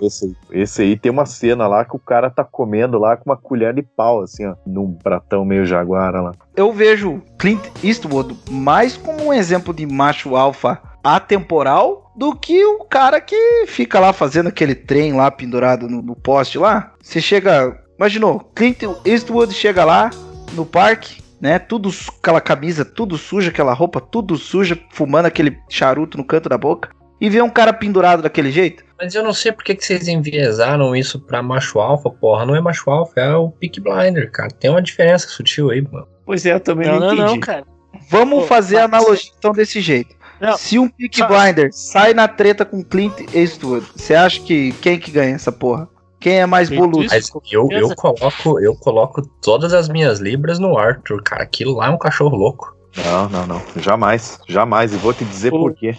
Esse, esse aí tem uma cena lá que o cara tá comendo lá com uma colher de pau, assim, ó, num pratão meio jaguara lá.
Eu vejo Clint Eastwood mais como um exemplo de macho alfa atemporal do que o cara que fica lá fazendo aquele trem lá pendurado no, no poste lá. Você chega, imaginou, Clint Eastwood chega lá no parque, né, tudo aquela camisa, tudo suja, aquela roupa, tudo suja, fumando aquele charuto no canto da boca e vê um cara pendurado daquele jeito.
Mas eu não sei por que, vocês enviesaram isso pra macho alfa, porra. Não é macho alfa, é o Peak Blinder, cara. Tem uma diferença sutil aí, mano.
Pois é, eu também
Não,
não,
não,
entendi.
não, cara.
Vamos
Pô,
fazer a analogia então desse jeito.
Não,
Se um Peak Blinder sai na treta com Clint Eastwood, você acha que quem que ganha essa porra? Quem é mais boludo?
Mas eu, eu, coloco, eu coloco todas as minhas libras no Arthur, cara. Aquilo lá é um cachorro louco.
Não, não, não. Jamais, jamais. E vou te dizer por quê.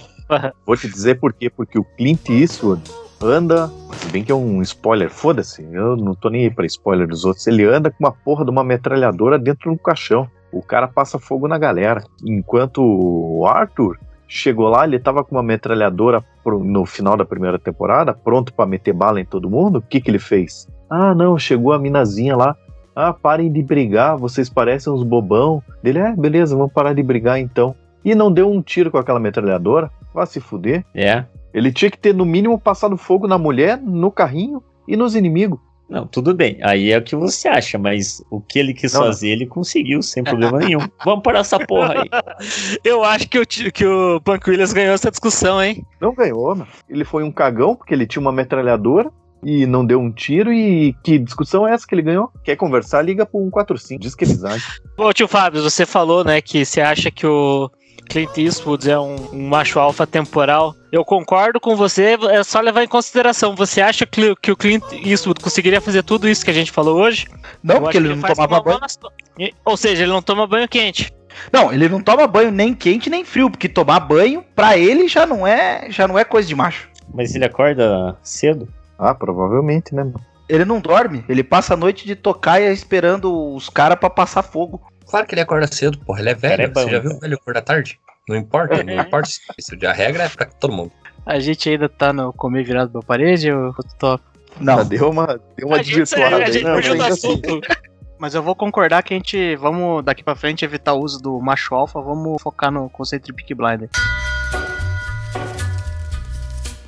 Vou te dizer por quê. Porque o Clint Eastwood anda. Se bem que é um spoiler, foda-se. Eu não tô nem aí pra spoiler dos outros. Ele anda com uma porra de uma metralhadora dentro do caixão. O cara passa fogo na galera. Enquanto o Arthur chegou lá, ele tava com uma metralhadora pro- no final da primeira temporada, pronto pra meter bala em todo mundo. O que que ele fez? Ah, não, chegou a minazinha lá. Ah, parem de brigar, vocês parecem uns bobão. Ele, é, beleza, vamos parar de brigar então. E não deu um tiro com aquela metralhadora. Vá se fuder.
É.
Ele tinha que ter, no mínimo, passado fogo na mulher, no carrinho e nos inimigos.
Não, tudo bem. Aí é o que você acha, mas o que ele quis
Não, não.
fazer, ele conseguiu, sem problema nenhum. Vamos parar essa porra aí.
Eu acho que o, que o Punk Williams ganhou essa discussão, hein?
Não ganhou, mano. Ele foi um cagão, porque ele tinha uma metralhadora e não deu um tiro. E que discussão é essa que ele ganhou? Quer conversar? Liga pro 145. Diz que eles acham.
Ô, tio Fábio, você falou, né, que você acha que o Clint Eastwood é um, um macho alfa temporal. Eu concordo com você, é só levar em consideração. Você acha que, que o Clint Eastwood conseguiria fazer tudo isso que a gente falou hoje?
Não,
Eu
porque ele
que
não tomava banho.
Ou seja, ele não toma banho quente.
Não, ele não toma banho nem quente nem frio, porque tomar banho pra ele já não é, já não é coisa de macho.
Mas ele acorda cedo?
Ah, provavelmente, né, mano?
Ele não dorme, ele passa a noite de tocaia esperando os caras pra passar fogo.
Claro que ele acorda cedo, porra. Ele é velho.
É
Você já viu o velho acordar tarde? Não importa, não importa. Isso, a regra é pra todo mundo.
A gente ainda tá no comer virado pra parede, eu tô
Não,
Ah, deu uma, deu uma
a gente,
desvirtuada
a
aí.
gente
Não,
fugiu do
mas assim,
assunto.
Mas eu vou concordar que a gente, vamos daqui pra frente evitar o uso do macho alfa, vamos focar no conceito de Peak Blinder.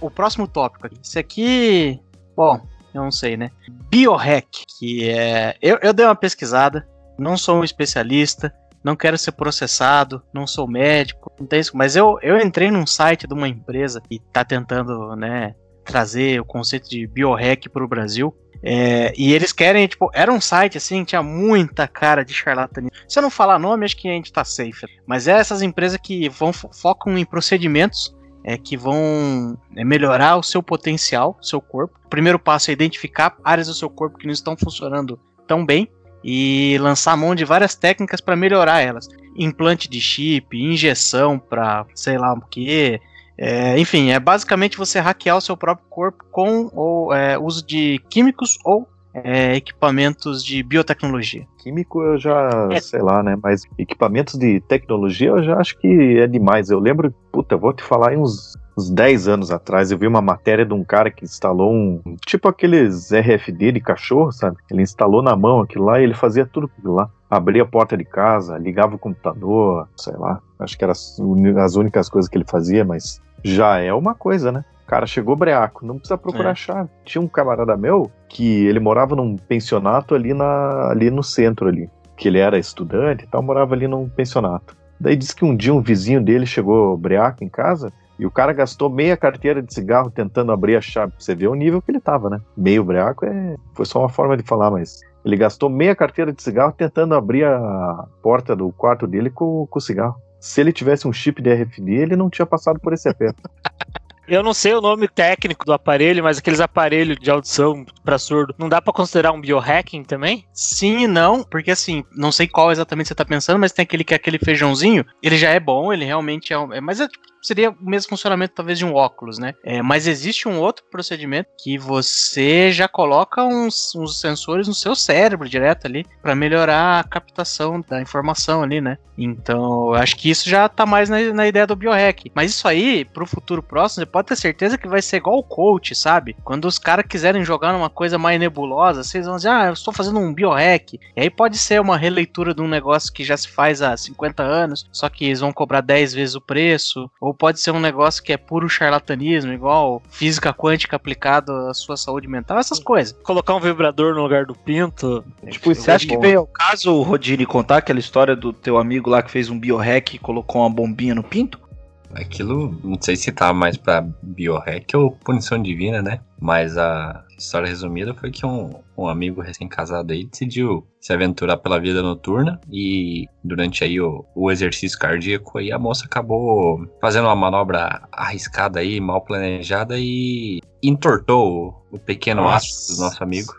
O próximo tópico aqui. Esse aqui, bom, eu não sei, né? Biohack, que é. Eu, eu dei uma pesquisada, não sou um especialista, não quero ser processado, não sou médico, não tem isso, mas eu, eu entrei num site de uma empresa que tá tentando, né, trazer o conceito de biohack para o Brasil. É, e eles querem, tipo, era um site assim, tinha muita cara de charlatanismo. Se eu não falar nome, acho que a gente tá safe. Mas é essas empresas que vão fo- focam em procedimentos é, que vão é, melhorar o seu potencial, seu corpo. O primeiro passo é identificar áreas do seu corpo que não estão funcionando tão bem e lançar mão de várias técnicas para melhorar elas. Implante de chip, injeção para sei lá o que, é, enfim, é basicamente você hackear o seu próprio corpo com o é, uso de químicos ou é, equipamentos de biotecnologia.
Químico eu já,
É.
sei lá, né? Mas equipamentos de tecnologia eu já acho que é demais. Eu lembro, puta, vou te falar em uns, uns 10 anos atrás, eu vi uma matéria de um cara que instalou um. Tipo aqueles RFD de cachorro, sabe? Ele instalou na mão aquilo lá e ele fazia tudo aquilo lá. abria a porta de casa, ligava o computador, sei lá. Acho que eram as únicas coisas que ele fazia, mas já é uma coisa, né? O cara chegou breaco, não precisa procurar
É.
chave. Tinha um camarada meu que ele morava num pensionato ali, na, ali no centro ali. Que ele era estudante e tal, morava ali num pensionato. Daí disse que um dia um vizinho dele chegou breaco em casa e o cara gastou meia carteira de cigarro tentando abrir a chave. Você ver o nível que ele tava, né? Meio breaco é... foi só uma forma de falar, mas ele gastou meia carteira de cigarro tentando abrir a porta do quarto dele com, com o cigarro. Se ele tivesse um chip de RFD, ele não tinha passado por esse aperto.
Eu não sei o nome técnico do aparelho, mas aqueles aparelhos de audição pra surdo, não dá pra considerar um biohacking também?
Sim e não, porque assim, não sei qual exatamente você tá pensando, mas tem aquele que é aquele feijãozinho, ele já é bom, ele realmente é, um- é mas é, tipo, seria o mesmo funcionamento talvez de um óculos, né? É, mas existe um outro procedimento que você já coloca uns, uns sensores no seu cérebro direto ali pra melhorar a captação da informação ali, né? Então, eu acho que isso já tá mais na, na ideia do biohack. Mas isso aí, pro futuro próximo, você pode ter certeza que vai ser igual o coach, sabe? Quando os caras quiserem jogar numa coisa mais nebulosa, vocês vão dizer, ah, eu estou fazendo um biohack. E aí pode ser uma releitura de um negócio que já se faz há 50 anos, só que eles vão cobrar 10 vezes o preço. Ou pode ser um negócio que é puro charlatanismo, igual física quântica aplicado à sua saúde mental, essas coisas.
Colocar um vibrador no lugar do pinto.
tipo, isso
Você acha que
bom.
veio ao caso, Rodine, contar aquela história do teu amigo lá que fez um biohack e colocou uma bombinha no pinto?
Aquilo, não sei se tá mais pra biohack ou punição divina, né? Mas a história resumida foi que um, um amigo recém-casado aí decidiu se aventurar pela vida noturna e durante aí o, o exercício cardíaco aí a moça acabou fazendo uma manobra arriscada aí, mal planejada e entortou o, o pequeno
Nossa.
astro do nosso amigo.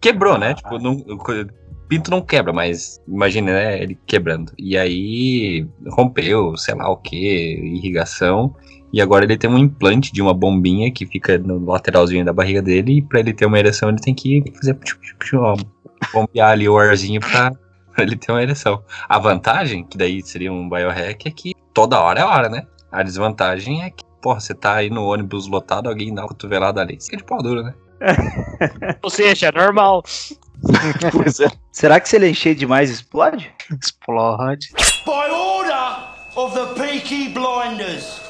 Quebrou, né? Tipo, não, pinto não quebra, mas imagine, né? Ele quebrando. E aí rompeu, sei lá o que, irrigação. E agora ele tem um implante de uma bombinha que fica no lateralzinho da barriga dele. E pra ele ter uma ereção, ele tem que fazer tchup, tchup, ó, bombear ali o arzinho pra, pra ele ter uma ereção. A vantagem, que daí seria um biohack, é que toda hora é hora, né? A desvantagem é que, porra, você tá aí no ônibus lotado, alguém dá uma cotovelada ali. Fica de pau duro, né?
Ou seja, é normal.
Pois é.
Será que se ele encher demais explode?
Explode.
By order of the Peaky Blinders.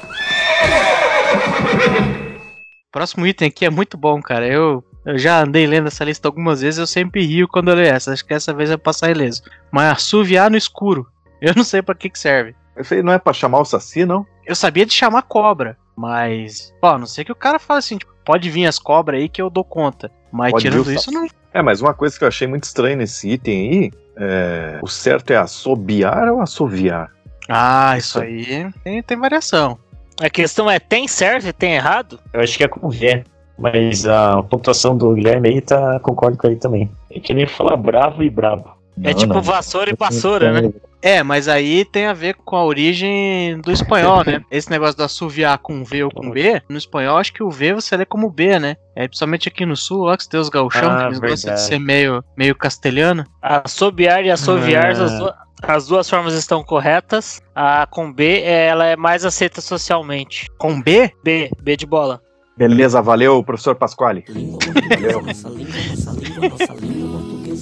Próximo item aqui é muito bom, cara. Eu, eu já andei lendo essa lista algumas vezes, eu sempre rio quando eu leio essa. Acho que essa vez vai passar ileso. Mas assoviar no escuro. Eu não sei pra que que serve.
Isso aí não é pra chamar o Saci, não?
Eu sabia de chamar cobra, mas. Ó, a não sei que o cara fala assim, tipo, pode vir as cobras aí que eu dou conta. Mas
Pode
tirando isso, não.
É, mas uma coisa que eu achei muito estranha nesse item aí, é, o certo é assobiar ou assoviar?
Ah, isso aí tem, tem variação.
A questão é, tem certo e tem errado?
Eu acho que é com V. Mas a pontuação do Guilherme aí tá, concordo com ele também. É que nem falar bravo e brabo.
É
Não,
tipo
não.
vassoura e vassoura, né?
É, mas aí tem a ver com a origem do espanhol, né? Esse negócio do assoviar com V ou com B, no espanhol acho que o V você lê como B, né? É, principalmente aqui no sul, lá que você tem os gauchão,
Ah,
que eles gostam de ser meio, meio castelhano.
Assobiar e assoviar,
Ah.
as, du- as duas formas estão corretas. A com B, é- ela é mais aceita socialmente.
Com B?
B, B de bola.
Beleza, valeu, professor Pasquale. Valeu.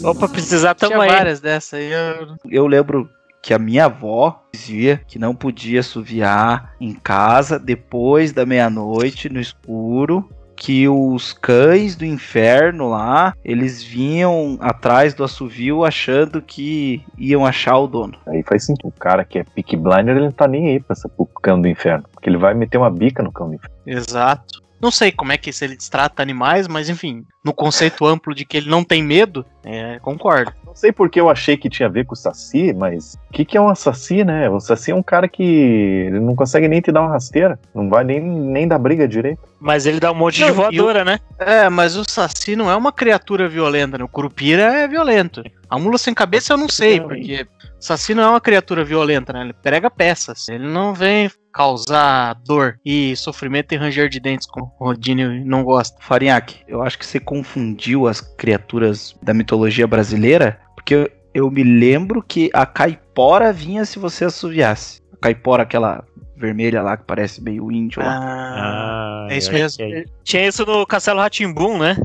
Opa, precisar
Tinha
tamo aí.
várias dessas aí. Eu...
Eu lembro que a minha avó dizia que não podia assoviar em casa depois da meia-noite no escuro. Que os cães do inferno lá, eles vinham atrás do assovio achando que iam achar o dono.
Aí faz sentido. O cara que é pick blinder, ele não tá nem aí pra essa, pro cão do inferno. Porque ele vai meter uma bica no cão do inferno.
Exato. Não sei como é que se ele destrata animais, mas enfim, no conceito amplo de que ele não tem medo, é, concordo.
Não sei porque eu achei que tinha a ver com o Saci, mas o que, que é um Saci, né? O Saci é um cara que ele não consegue nem te dar uma rasteira. Não vai nem, nem dar briga direito.
Mas ele dá um monte
Não,
de
e o-
voadora, né?
É, mas o Saci não é uma criatura violenta, né? O Curupira é violento. A mula sem cabeça eu não sei, porque o Saci não é uma criatura violenta, né? Ele prega peças. Ele não vem causar dor e sofrimento e ranger de dentes, como o Rodine não gosta.
Farinhaque, eu acho que você confundiu as criaturas da mitologia brasileira, porque eu, eu me lembro que a caipora vinha se você assoviasse. A caipora, aquela vermelha lá que parece meio índio lá.
Ah,
Ah,
é isso mesmo.
é-
Tinha isso no Castelo Ratimbum, né?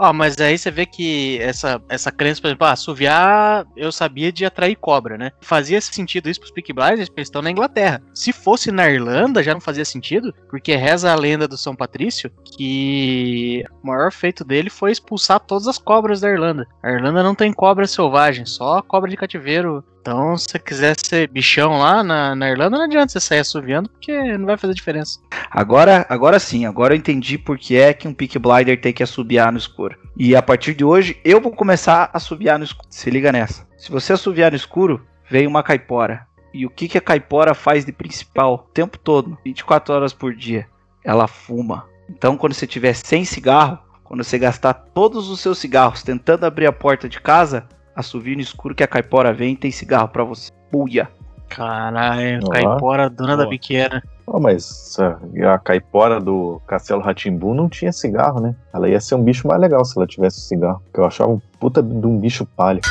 Ó, mas aí você vê que essa, essa crença, por exemplo, ah, assoviar, eu sabia de atrair cobra, né? Fazia sentido isso pros Peaky Blinders, porque eles estão na Inglaterra. Se fosse na Irlanda, já não fazia sentido, porque reza a lenda do São Patrício que o maior feito dele foi expulsar todas as cobras da Irlanda. A Irlanda não tem cobra selvagem, só cobra de cativeiro. Então, se você quiser ser bichão lá na, na Irlanda, não adianta você sair assoviando, porque não vai fazer diferença.
Agora, agora sim, agora eu entendi por que é que um Peak Blinder tem que assobiar no escuro. E a partir de hoje, eu vou começar a assobiar no escuro. Se liga nessa. Se você assobiar no escuro, vem uma caipora. E o que, que a caipora faz de principal o tempo todo, 24 horas por dia? Ela fuma. Então, quando você tiver sem cigarro, quando você gastar todos os seus cigarros tentando abrir a porta de casa, assovie no escuro que a caipora vem e tem cigarro pra você. Buia.
Caralho, caipora, dona da
Ó.
biqueira.
Oh, mas a, a caipora do Castelo Ratimbu não tinha cigarro, né? Ela ia ser um bicho mais legal se ela tivesse cigarro. Porque eu achava um puta de um bicho palha.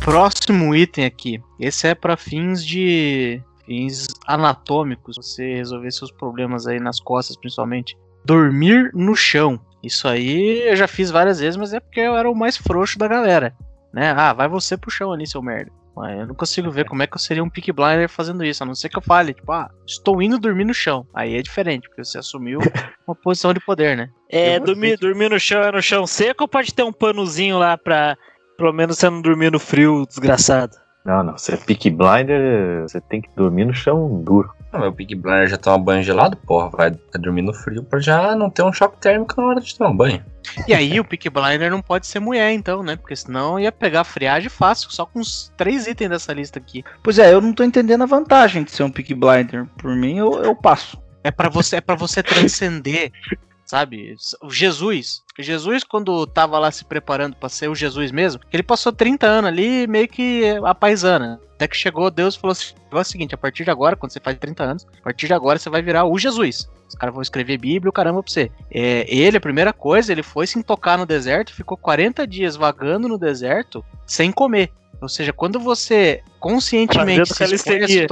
Próximo item aqui. Esse é pra fins de. fins anatômicos. Você resolver seus problemas aí nas costas, principalmente. Dormir no chão. Isso aí eu já fiz várias vezes, mas é porque eu era o mais frouxo da galera. Né? Ah, vai você pro chão ali, seu merda. Mas eu não consigo ver como é que eu seria um pick blinder fazendo isso, a não ser que eu fale, tipo, ah, estou indo dormir no chão. Aí é diferente, porque você assumiu uma posição de poder, né?
É, dormir, dormir no chão é no chão seco ou pode ter um panozinho lá pra. Pelo menos você não dormir no frio, desgraçado.
Não, não. Você é pick blinder, você tem que dormir no chão duro.
Ah, meu Big Blinder já toma banho gelado, porra. Vai, vai dormir no frio pra já não ter um choque térmico na hora de tomar banho.
E aí o pick blinder não pode ser mulher, então, né? Porque senão ia pegar friagem fácil, só com os três itens dessa lista aqui.
Pois é, eu não tô entendendo a vantagem de ser um Peak Blinder. Por mim, eu, eu passo.
É pra você, é para você transcender, sabe? O Jesus, Jesus quando tava lá se preparando pra ser o Jesus mesmo, ele passou 30 anos ali meio que a paisana. Até que chegou Deus e falou assim: é o seguinte, a partir de agora, quando você faz 30 anos, a partir de agora você vai virar o Jesus. Os caras vão escrever Bíblia, o caramba pra você. É, ele, a primeira coisa, ele foi se intocar no deserto, ficou 40 dias vagando no deserto sem comer. Ou seja, quando você conscientemente
Fazendo
se expõe
calistenia.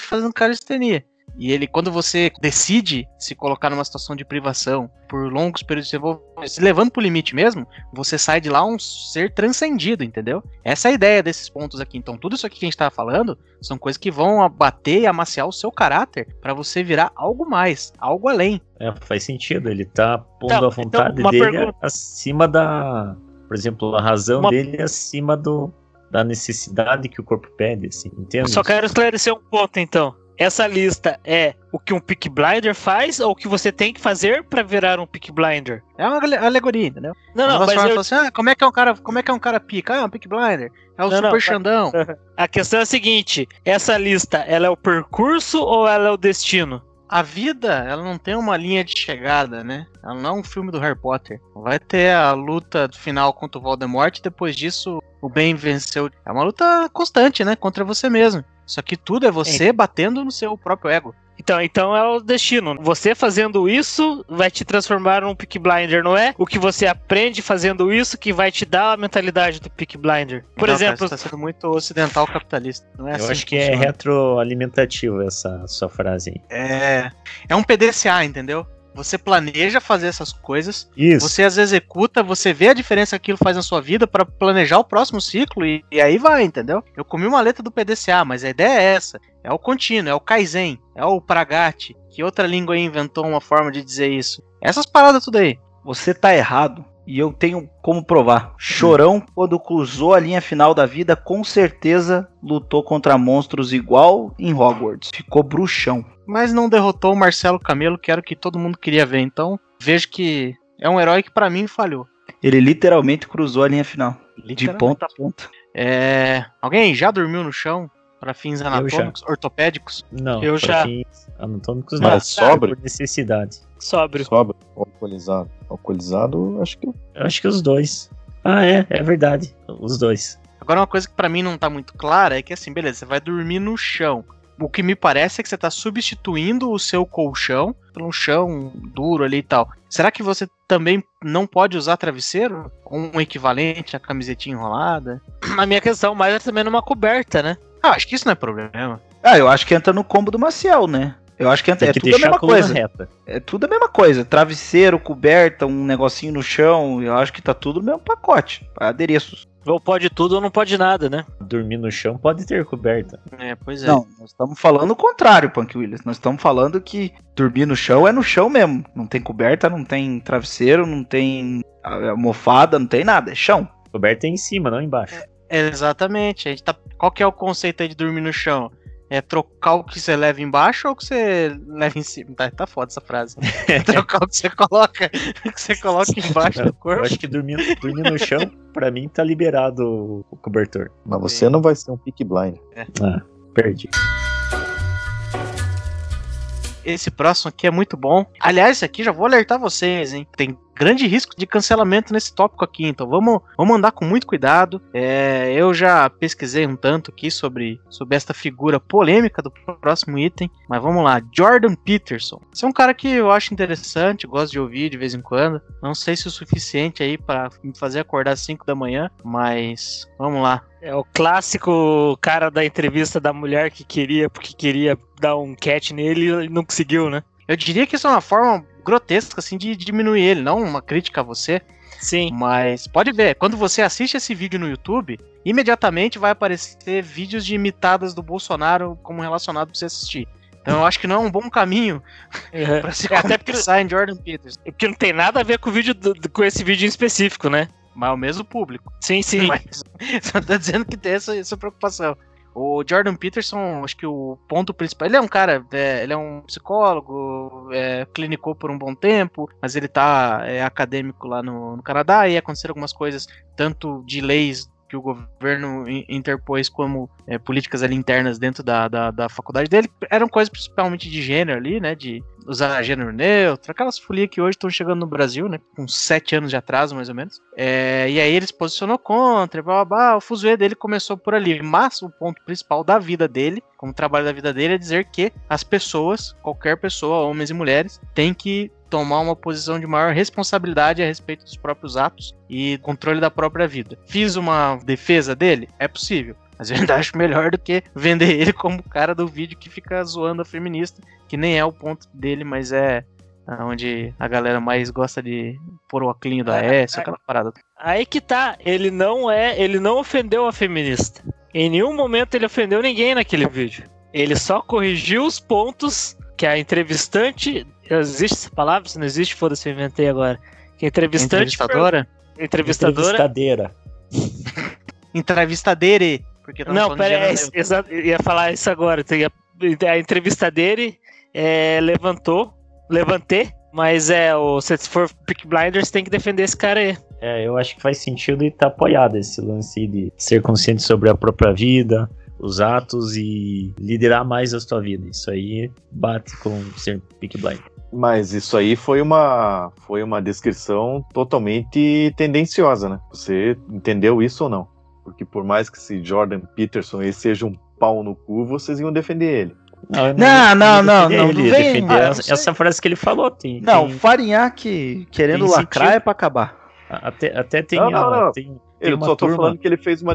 fazendo calistenia. E ele, quando você decide se colocar numa situação de privação por longos períodos de tempo, se levando pro limite mesmo, você sai de lá um ser transcendido, entendeu? Essa é a ideia desses pontos aqui. Então, tudo isso aqui que a gente tá falando são coisas que vão abater e amaciar o seu caráter pra você virar algo mais, algo além.
É, faz sentido. Ele tá pondo
Então,
a vontade
então,
dele
pergunta.
acima da. Por exemplo, a razão
Uma-
dele é acima do, da necessidade que o corpo pede, assim. Entende?
Eu só quero esclarecer um ponto, então. Essa lista é o que um Pick Blinder faz ou o que você tem que fazer pra virar um Pick Blinder?
É uma ale- alegoria, entendeu?
Não, não,
Elas
mas eu-
assim, ah, como é que é um cara, como é que é um cara pica? Ah, é um pick blinder. É o
Não, não,
super
mas-
xandão.
a questão é a seguinte: essa lista, ela é o percurso ou ela é o destino?
A vida, ela não tem uma linha de chegada, né? Ela não é um filme do Harry Potter. Vai ter a luta final contra o Voldemort, depois disso o bem venceu. É uma luta constante, né? Contra você mesmo. Só que tudo é você batendo no seu próprio ego.
Então, então é o destino. Você fazendo isso vai te transformar num Pick Blinder, não é? O que você aprende fazendo isso que vai te dar a mentalidade do Pick Blinder. Por
Não,
exemplo,
cara, você tá sendo muito ocidental capitalista. Não é
Eu
assim
acho que é
funciona.
retroalimentativo essa sua frase aí.
É, é um PDCA, entendeu? Você planeja fazer essas coisas,
Isso.
você as executa, você vê a diferença que aquilo faz na sua vida pra planejar o próximo ciclo e, e aí vai, entendeu? Eu comi uma letra do PDCA, mas a ideia é essa. É o contínuo, é o Kaizen, é o Pragati. Que outra língua aí inventou uma forma de dizer isso? Essas paradas tudo aí.
Você tá errado. E eu tenho como provar. Chorão, quando cruzou a linha final da vida, com certeza lutou contra monstros igual em Hogwarts. Ficou bruxão.
Mas não derrotou o Marcelo Camelo, que era o que todo mundo queria ver. Então, vejo que é um herói que pra mim falhou.
Ele literalmente cruzou a linha final. De ponta a ponta.
É... Alguém já dormiu no chão? Pra fins anatômicos, ortopédicos?
Não,
Eu já.
fins anatômicos
Mas
não.
sóbrio?
Por necessidade.
sóbrio.
Sobra. Alcoolizado. Alcoolizado, acho que.
Eu acho que os dois. Ah, é, é verdade. Os dois.
Agora, uma coisa que pra mim não tá muito clara é que, assim, beleza, você vai dormir no chão. O que me parece é que você tá substituindo o seu colchão por um chão duro ali e tal. Será que você também não pode usar travesseiro? Um equivalente à camisetinha enrolada?
A minha questão mais é também numa coberta, né?
Ah, acho que isso não é problema.
Ah, eu acho que entra no combo do Maciel, né? Eu acho que é,
Tem
é
que
tudo a
deixar
mesma
a
coisa.
reta.
É tudo a mesma coisa. Travesseiro, coberta, um negocinho no chão. Eu acho que tá tudo no mesmo pacote. Adereços.
Ou pode tudo ou não pode nada, né?
Dormir no chão pode ter coberta.
É, pois é.
Não, nós estamos falando o contrário, Punk Williams. Nós estamos falando que dormir no chão é no chão mesmo. Não tem coberta, não tem travesseiro, não tem ah, almofada, não tem nada. É chão.
Coberta é em cima, não embaixo.
Exatamente. A gente tá... Qual que é o conceito aí de dormir no chão? É trocar o que você leva embaixo ou o que você leva em cima? Tá, tá foda essa frase. trocar o que você coloca, o que você coloca embaixo do
Eu
corpo.
acho que dormir, dormir no chão, pra mim, tá liberado o- cobertor.
Mas você não vai ser um Peak Blind.
Ah, perdi.
Esse próximo aqui é muito bom. Aliás, esse aqui já vou alertar vocês, hein? Tem grande risco de cancelamento nesse tópico aqui, então vamos, vamos andar com muito cuidado. É, eu já pesquisei um tanto aqui sobre, sobre esta figura polêmica do próximo item, mas vamos lá. Jordan Peterson. Esse é um cara que eu acho interessante, gosto de ouvir de vez em quando. Não sei se o suficiente aí para me fazer acordar às 5 da manhã, mas vamos lá.
É o clássico cara da entrevista da mulher que queria, porque queria dar um cat nele e não conseguiu, né?
Eu diria que isso é uma forma grotesca assim de diminuir ele, não uma crítica a você.
Sim.
Mas pode ver, quando você assiste esse vídeo no YouTube, imediatamente vai aparecer vídeos de imitadas do Bolsonaro como relacionado pra você assistir. Então eu acho que não é um bom caminho
É,
pra se
até porque,
em Jordan Peters.
porque não tem nada a ver com o vídeo do- com esse vídeo em específico, né?
Mas é o mesmo público.
Sim, sim.
Mas só tô dizendo que tem essa, essa preocupação. O Jordan Peterson, acho que o ponto principal. Ele é um cara, é, ele é um psicólogo, é, clinicou por um bom tempo, mas ele tá é, acadêmico lá no, no Canadá e aconteceram algumas coisas, tanto de leis que o governo in- interpôs como é, políticas ali internas dentro da, da, da faculdade dele. Eram coisas principalmente de gênero ali, né? De usar gênero neutro, aquelas folias que hoje estão chegando no Brasil, né? Com sete anos de atraso, mais ou menos. É, e aí ele se posicionou contra, blá, blá, blá, o fuzuê dele começou por ali. Mas o ponto principal da vida dele, como trabalho da vida dele, é dizer que as pessoas, qualquer pessoa, homens e mulheres, tem que tomar uma posição de maior responsabilidade a respeito dos próprios atos e controle da própria vida. Fiz uma defesa dele? É possível. Mas eu ainda acho melhor do que vender ele como o cara do vídeo que fica zoando a feminista, que nem é o ponto dele, mas é onde a galera mais gosta de pôr o oclinho da
É,
S, aquela parada.
Aí que tá, ele não é, ele não ofendeu a feminista. Em nenhum momento ele ofendeu ninguém naquele vídeo. Ele só corrigiu os pontos que a entrevistante, existe essa palavra? Se não existe, foda-se, eu inventei agora. Que entrevistante,
Entrevistadora?
entrevistadora,
Entrevistadeira.
Entrevistadeire. Porque
Não, pera, é, exa- eu ia falar isso agora. Tem A, a entrevista dele é, levantou, levantei, mas é, o, se for Pick Blinders, tem que defender esse cara aí.
É, eu acho que faz sentido e tá apoiado esse lance de ser consciente sobre a própria vida, os atos e liderar mais a sua vida. Isso aí bate com ser Peak Blind.
Mas isso aí foi uma, foi uma descrição totalmente tendenciosa, né? Você entendeu isso ou não? Porque por mais que esse Jordan Peterson ele seja um pau no cu, vocês iam defender ele.
Não,
Não, não, não, não,
ele,
não vem- Ah,
essa, essa frase que ele falou. Tem,
Não,
tem-
Farinhaque querendo
tem
lacrar
sentido.
é pra acabar.
até, até tem,
Não, não.
tem, tem
Eu só tô
turma-
falando que ele fez uma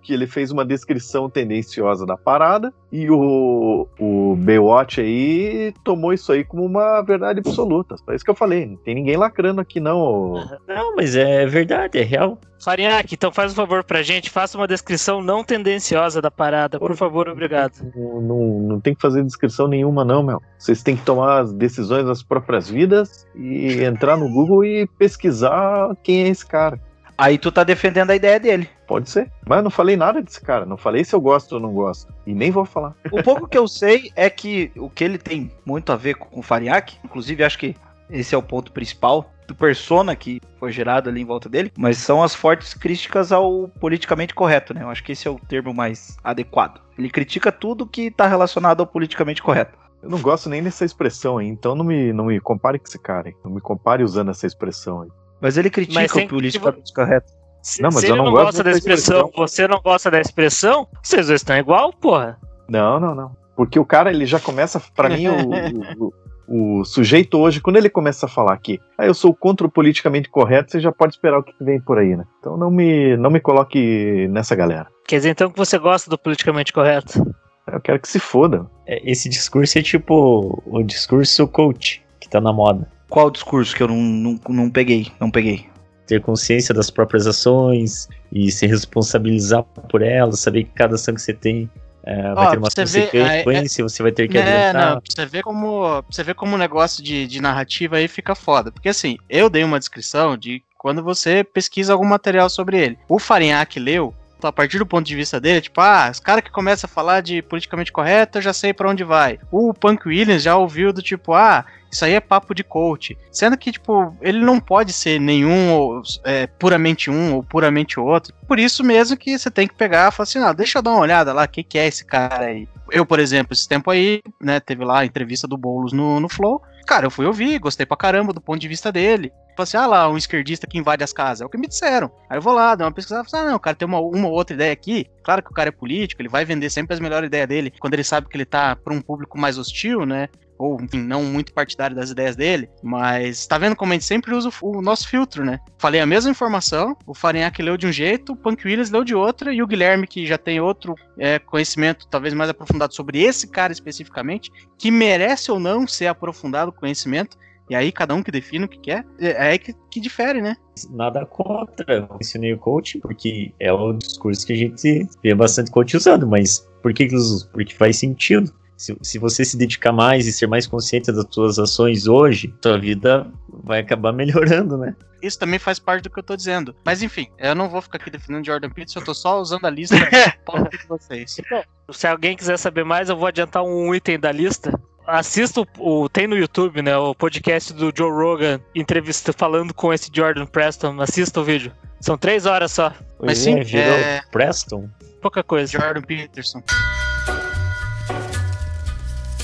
que ele fez uma descrição tendenciosa da parada e o, o Baywatch aí tomou isso aí como uma verdade absoluta. Foi isso que eu falei. Não tem ninguém lacrando aqui, não.
Não, mas é verdade, é real.
Farinhaque, então faz um favor pra gente, faça uma descrição não tendenciosa da parada, por favor, obrigado.
Não, não, não tem que fazer descrição nenhuma, não, meu. Vocês têm que tomar as decisões das próprias vidas e entrar no Google e pesquisar quem é esse cara.
Aí tu tá defendendo a ideia dele.
Pode ser. Mas eu não falei nada desse cara. Não falei se eu gosto ou não gosto. E nem vou falar.
O pouco que eu sei é que o que ele tem muito a ver com o Farinhaque, inclusive acho que esse é o ponto principal do persona que foi gerado ali em volta dele, mas são as fortes críticas ao politicamente correto, né? Eu acho que esse é o termo mais adequado. Ele critica tudo que tá relacionado ao politicamente correto.
Eu não gosto nem dessa expressão aí. Então não me, não me compare com esse cara. Aí. Não me compare usando essa expressão aí.
Mas ele critica
Mas
o
que-
politicamente correto.
Se,
Não, mas
se
eu
ele
não
não
gosto
gosta da
dessa
expressão, você não gosta da expressão, vocês dois estão igual, porra.
Não, não, não. Porque o cara, ele já começa, pra mim, o, o, o sujeito hoje, quando ele começa a falar que ah, eu sou contra o politicamente correto, você já pode esperar o que vem por aí, né? Então não me, não me coloque nessa galera.
Quer dizer então que você gosta do politicamente correto?
Eu quero que se foda.
É, Esse discurso é tipo o discurso coach, que tá na moda.
Qual discurso que eu não, não, não peguei? Não peguei.
Ter consciência das próprias ações e se responsabilizar por elas, saber que cada ação que você tem é, vai
Ó,
ter uma
você ver,
consequência, você vai ter que
É,
adiantar.
não, pra você ver como, você ver como o negócio de, de narrativa aí fica foda. Porque assim, eu dei uma descrição de quando você pesquisa algum material sobre ele. O Farinhaque leu, a partir do ponto de vista dele, tipo, ah, os caras que começam a falar de politicamente correto, eu já sei pra onde vai. O Punk Williams já ouviu do tipo, ah, isso aí é papo de coach. Sendo que, tipo, ele não pode ser nenhum ou, é, puramente um ou puramente outro. Por isso mesmo que você tem que pegar e falar assim, não, deixa eu dar uma olhada lá, o que, que é esse cara aí. Eu, por exemplo, esse tempo aí, né, teve lá a entrevista do Boulos no, no Flow. Cara, eu fui ouvir, gostei pra caramba do ponto de vista dele. Falei assim, ah lá, um esquerdista que invade as casas. É o que me disseram. Aí eu vou lá, dou uma pesquisada, falei, ah, não, o cara tem uma, uma ou outra ideia aqui. Claro que o cara é político, ele vai vender sempre as melhores ideias dele, quando ele sabe que ele tá pra um público mais hostil, né? Ou, enfim, não muito partidário das ideias dele, mas tá vendo como a gente sempre usa o, o nosso filtro, né? Falei a mesma informação, o Farinhaque leu de um jeito, o Punk Williams leu de outra, e o Guilherme, que já tem outro é, conhecimento talvez mais aprofundado sobre esse cara especificamente, que merece ou não ser aprofundado o conhecimento, e aí cada um que define o que quer, é é aí que, que difere, né?
Nada contra. Eu mencionei o coach, porque é o discurso que a gente vê bastante coach usando, mas por que, que eles usam? Porque faz sentido. Se, se você se dedicar mais e ser mais consciente das suas ações hoje, sua vida vai acabar melhorando, né?
Isso também faz parte do que eu tô dizendo. Mas enfim, eu não vou ficar aqui defendendo Jordan Peterson, eu tô só usando a lista para de vocês.
Se alguém quiser saber mais, eu vou adiantar um item da lista. Assista o, tem no YouTube, né, o podcast do Joe Rogan, entrevista falando com esse Jordan Preston. Assista o vídeo. São três horas só,
Mas sim,
é, virou
é-
Preston.
pouca coisa.
Jordan Peterson.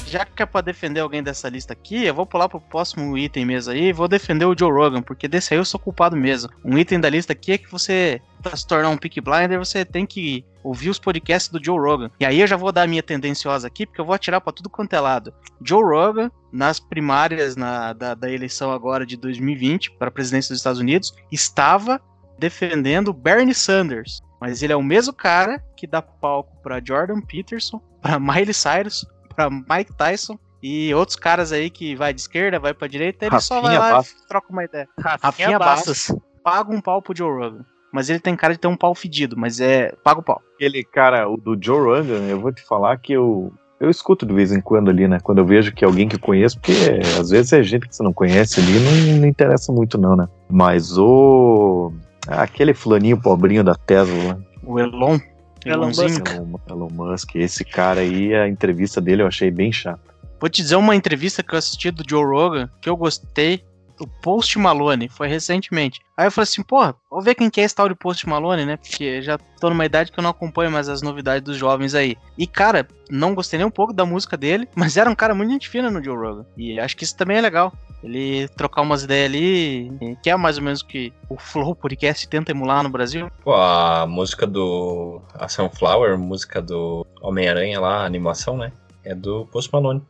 Já que é pra defender alguém dessa lista aqui, eu vou pular pro próximo item mesmo aí e vou defender o Joe Rogan, porque desse aí eu sou culpado mesmo. Um item da lista aqui é que você, pra se tornar um pick blinder, você tem que ouvir os podcasts do Joe Rogan. E aí eu já vou dar a minha tendenciosa aqui, porque eu vou atirar pra tudo quanto é lado. Joe Rogan, nas primárias na- da, da eleição agora de 2020 para a presidência dos Estados Unidos, estava defendendo Bernie Sanders. Mas ele é o mesmo cara que dá palco pra Jordan Peterson, pra Miley Cyrus, pra Mike Tyson e outros caras aí que vai de esquerda, vai pra direita, ele só vai
Rafinha
lá
Bastos.
e troca uma ideia.
Rafinha
Rafinha
Bastos.
Paga um pau pro Joe Rogan. Mas ele tem cara de ter um pau fedido, mas é. Paga o pau.
Aquele cara, o do Joe Rogan, eu vou te falar que eu. Eu escuto de vez em quando ali, né? Quando eu vejo que é alguém que eu conheço, porque às vezes é gente que você não conhece ali, não, não interessa muito, não, né? Mas o. Aquele fulaninho pobrinho da Tesla,
O Elon.
Elon. Musk.
Elon, Elon Musk, esse cara aí, a entrevista dele eu achei bem chata.
Vou te dizer uma entrevista que eu assisti do Joe Rogan, que eu gostei. O Post Malone, foi recentemente. Aí eu falei assim, porra, vou ver quem que é esse tal de Post Malone, né? Porque já tô numa idade que eu não acompanho mais as novidades dos jovens aí. E, cara, não gostei nem um pouco da música dele, mas era um cara muito gente fina no Joe Rogan. E acho que isso também é legal. Ele trocar umas ideias ali, que é mais ou menos o que o Flow Podcast tenta emular no Brasil.
Pô, a música do. A Sunflower, música do Homem-Aranha lá, a animação, né? É do Post Malone.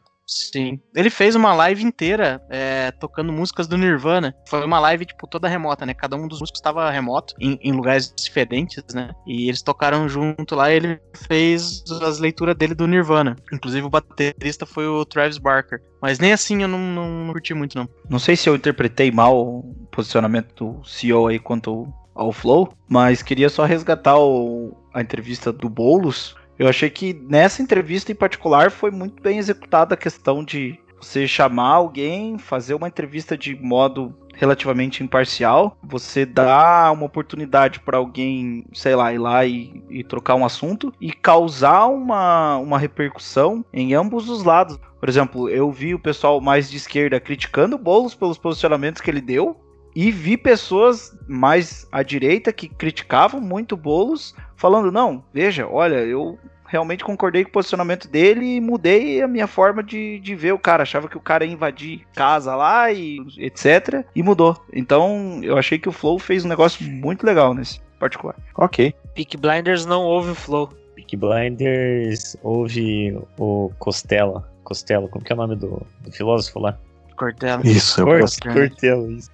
Sim. Ele fez uma live inteira é, tocando músicas do Nirvana. Foi uma live, tipo, toda remota, né? Cada um dos músicos estava remoto, em, em lugares diferentes, né? E eles tocaram junto lá e ele fez as leituras dele do Nirvana. Inclusive o baterista foi o Travis Barker. Mas nem assim eu não, não, não curti muito, não.
Não sei se eu interpretei mal o posicionamento do CEO aí quanto ao Flow, mas queria só resgatar o- a entrevista do Boulos. Eu achei que nessa entrevista em particular foi muito bem executada a questão de você chamar alguém, fazer uma entrevista de modo relativamente imparcial, você dá uma oportunidade para alguém, sei lá, ir lá e, e trocar um assunto e causar uma, uma repercussão em ambos os lados. Por exemplo, eu vi o pessoal mais de esquerda criticando o Boulos pelos posicionamentos que ele deu. E vi pessoas mais à direita que criticavam muito o Boulos, falando: não, veja, olha, eu realmente concordei com o posicionamento dele e mudei a minha forma de, de ver o cara. Achava que o cara ia invadir casa lá e etc. E mudou. Então eu achei que o Flow fez um negócio muito legal nesse particular.
Ok.
Peak Blinders não ouve o Flow.
Peaky Blinders ouve o Costela. Costela, como que é o nome do, do filósofo lá?
Cortella.
Isso, eu
Cor-
gosto.
Cortella, isso.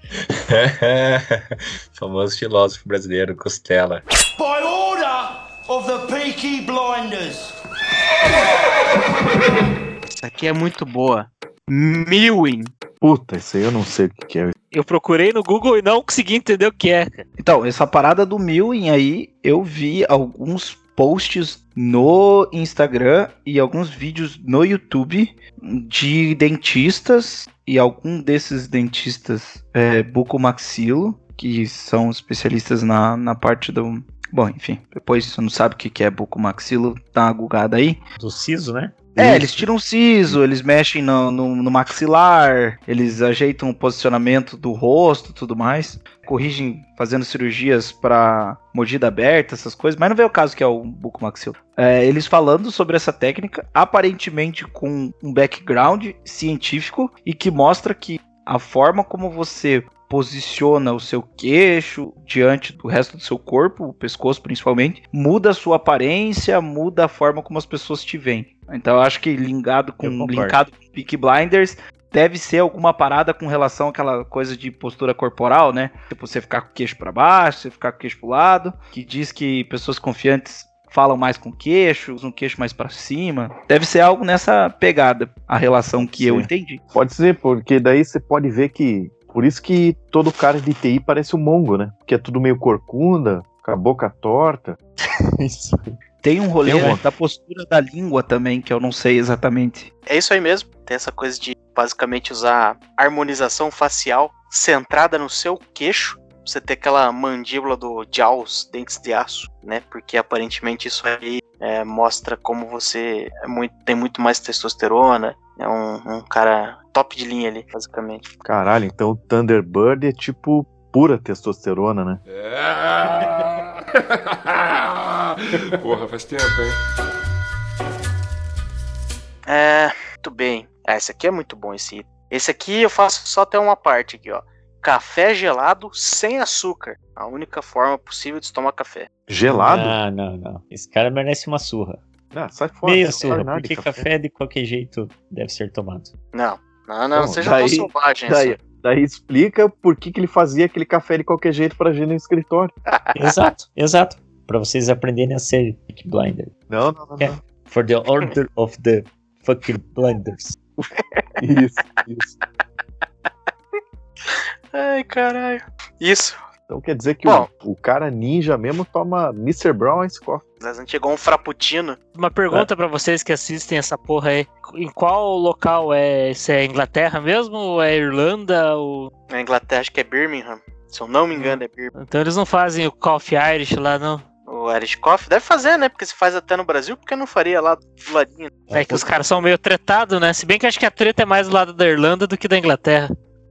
Famoso filósofo brasileiro, Costela.
By order of the Peaky Blinders.
Essa aqui é muito boa. Mewing.
Puta, isso aí eu não sei o que, é.
Eu procurei no Google e não consegui entender o que é. cara.
Então, essa parada do Mewing aí, eu vi alguns posts no Instagram e alguns vídeos no YouTube de dentistas e algum desses dentistas é, bucomaxilo, que são especialistas na, na parte do... Bom, enfim, depois você não sabe o que é bucomaxilo, dá uma gugada aí.
Do siso, né?
É, eles tiram o siso, eles mexem no, no, no maxilar, eles ajeitam o posicionamento do rosto tudo mais. Corrigem fazendo cirurgias para mordida aberta, essas coisas, mas não vê o caso que é o bucomaxilo. É, eles falando sobre essa técnica, aparentemente com um background científico e que mostra que a forma como você posiciona o seu queixo diante do resto do seu corpo, o pescoço principalmente, muda a sua aparência, muda a forma como as pessoas te veem. Então eu acho que linkado com linkado com Peaky Blinders deve ser alguma parada com relação àquela coisa de postura corporal, né? Tipo você ficar com o queixo para baixo, você ficar com o queixo pro lado, que diz que pessoas confiantes falam mais com o queixo, usam o queixo mais para cima. Deve ser algo nessa pegada, a relação que eu
Sim.
entendi.
Pode ser, porque daí você pode ver que. Por isso que todo cara de TI parece um mongo, né? Que é tudo meio corcunda, com a boca torta. Isso.
Tem um rolê
Tem um-
da postura da língua também, que eu não sei exatamente.
É isso aí mesmo. Tem essa coisa de basicamente usar harmonização facial centrada no seu queixo. Você ter aquela mandíbula do Jaws, dentes de aço, né? Porque aparentemente isso aí é, mostra como você é muito, tem muito mais testosterona. É um, um cara top de linha ali, basicamente.
Caralho, então o Thunderbird é tipo pura testosterona, né?
Porra, faz tempo, hein?
É, muito bem. Ah, esse aqui é muito bom, esse item. Esse aqui eu faço só até uma parte aqui, ó. Café gelado sem açúcar. A única forma possível de se tomar café.
Gelado?
Não, não, não. Esse cara merece uma surra.
Ah, sai fora.
Meia
não
surra, porque café. de qualquer jeito deve ser tomado.
Não, não, não,
Bom,
seja
daí-
tão selvagem.
Daí,
assim.
daí explica por que, que ele fazia aquele café de qualquer jeito pra gente no escritório.
exato, exato. Pra vocês aprenderem a ser Peaky Blinder.
Não, não, não.
É.
não.
For the order of the fucking blinders.
Isso, isso.
Ai, caralho. Isso.
Então quer dizer que
Bom.
o, o cara ninja mesmo toma Mr. Brown Ice Coffee.
Mas chegou um frappuccino.
Uma pergunta pra vocês que assistem essa porra aí. Em qual local é? Se é Inglaterra mesmo? Ou é Irlanda? Ou...
Na Inglaterra, acho que é Birmingham. Se eu não me engano, é Birmingham.
Então eles não fazem o Coffee Irish lá, não.
O Irish Coffee deve fazer, né? Porque se faz até no Brasil, porque não faria lá do ladinho?
É que os caras são meio tretados, né? Se bem que acho que a treta é mais do lado da Irlanda do que da Inglaterra.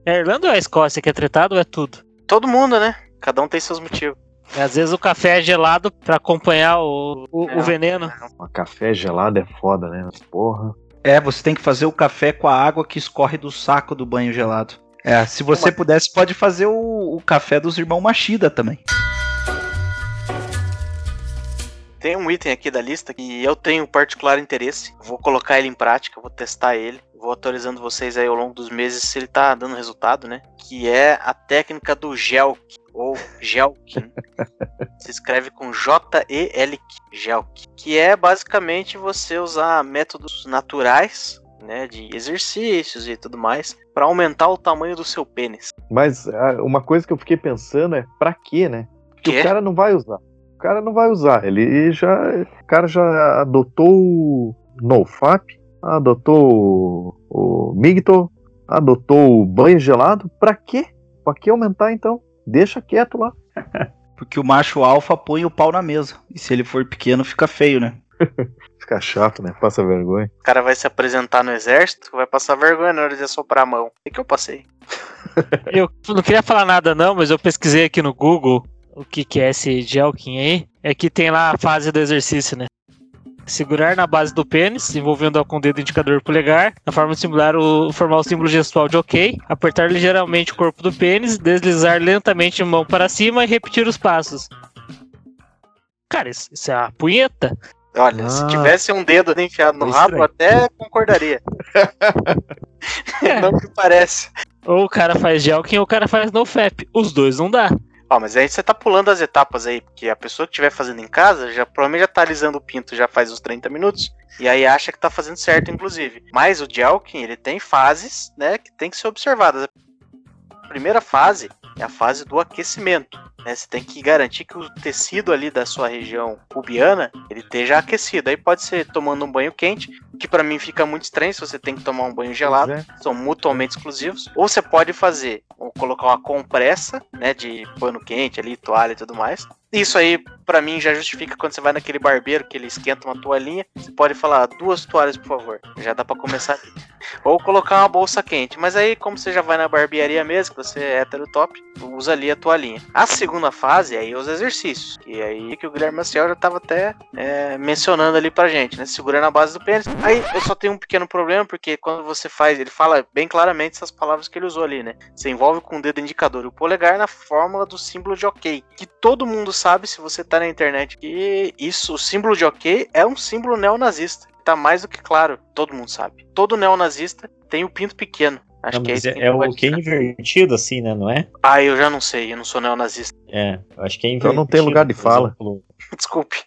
É a Irlanda ou a Escócia que é tretado ou é tudo?
Todo mundo, né? Cada um tem seus motivos.
E às vezes o café é gelado pra acompanhar o, o, o
Não.
veneno.
Uma café gelado é foda, né? Porra.
É, você tem que fazer o café com a água que escorre do saco do banho gelado. É, se você pudesse, pode fazer o, o café dos irmãos Machida também.
Tem um item aqui da lista que eu tenho particular interesse. Vou colocar ele em prática, vou testar ele. Vou atualizando vocês aí ao longo dos meses se ele tá dando resultado, né? Que é a técnica do Gelk, ou Gelkin. Se escreve com J-E-L-K, Gelk. Que é basicamente você usar métodos naturais, né? De exercícios e tudo mais, para aumentar o tamanho do seu pênis.
Mas ah, uma coisa que eu fiquei pensando é pra quê, né? Porque
Quê?
o cara não vai usar. O cara não vai usar. Ele já. O cara já adotou o NoFap, adotou o, o Migto, adotou o banho gelado. Pra quê? Pra que aumentar então? Deixa quieto lá.
Porque o macho alfa põe o pau na mesa. E se ele for pequeno, fica feio, né?
Fica chato, né? Passa vergonha.
O cara vai se apresentar no exército, vai passar vergonha na hora de assoprar a mão. O que eu passei?
Eu não queria falar nada não, mas eu pesquisei aqui no Google o que, que é esse Jelkin aí. É que tem lá a fase do exercício, né? Segurar na base do pênis, envolvendo com o dedo indicador polegar, na forma de simular o, formar o símbolo gestual de ok, apertar ligeiramente o corpo do pênis, deslizar lentamente a mão para cima e repetir os passos. Cara, isso, isso é a punheta?
Olha, se
Ah.
tivesse um dedo enfiado no
É
rabo, até concordaria. não que parece.
Ou o cara faz Jelkin ou o cara faz NoFap. Os dois não dá.
Ó, mas aí você tá pulando as etapas aí, porque a pessoa que estiver fazendo em casa já provavelmente já tá alisando o pinto já faz uns 30 minutos. E aí acha que tá fazendo certo, inclusive. Mas o Jelkin, ele tem fases, né, que tem que ser observadas. A primeira fase é a fase do aquecimento. Né? Você tem que garantir que o tecido ali da sua região pubiana ele esteja aquecido. Aí pode ser tomando um banho quente, que para mim fica muito estranho se você tem que tomar um banho gelado.
é.
São mutuamente exclusivos. Ou você pode fazer, ou colocar uma compressa, né, de pano quente ali, toalha e tudo mais. Isso aí, pra mim, já justifica quando você vai naquele barbeiro que ele esquenta uma toalhinha. Você pode falar duas toalhas, por favor. Já dá pra começar. Ou colocar uma bolsa quente. Mas aí, como você já vai na barbearia mesmo, que você é hétero top, usa ali a toalhinha. A segunda fase, aí os exercícios. Que é aí que o Guilherme Maciel já tava até é, mencionando ali pra gente, né? Segurando a base do pênis. Aí eu só tenho um pequeno problema, porque quando você faz, ele fala bem claramente essas palavras que ele usou ali, né? Você envolve com o dedo indicador e o polegar na fórmula do símbolo de ok. Que todo mundo sabe se você tá na internet que isso, o símbolo de ok, é um símbolo neonazista. Tá mais do que claro, todo mundo sabe. Todo neonazista tem o pinto pequeno. Acho
Não,
que é,
é,
isso que
é o que
ficar.
invertido, assim, né? Não é?
Ah, eu já não sei, eu não sou neonazista.
É, eu acho que é
Então
invertido.
não tem lugar de fala.
Desculpe.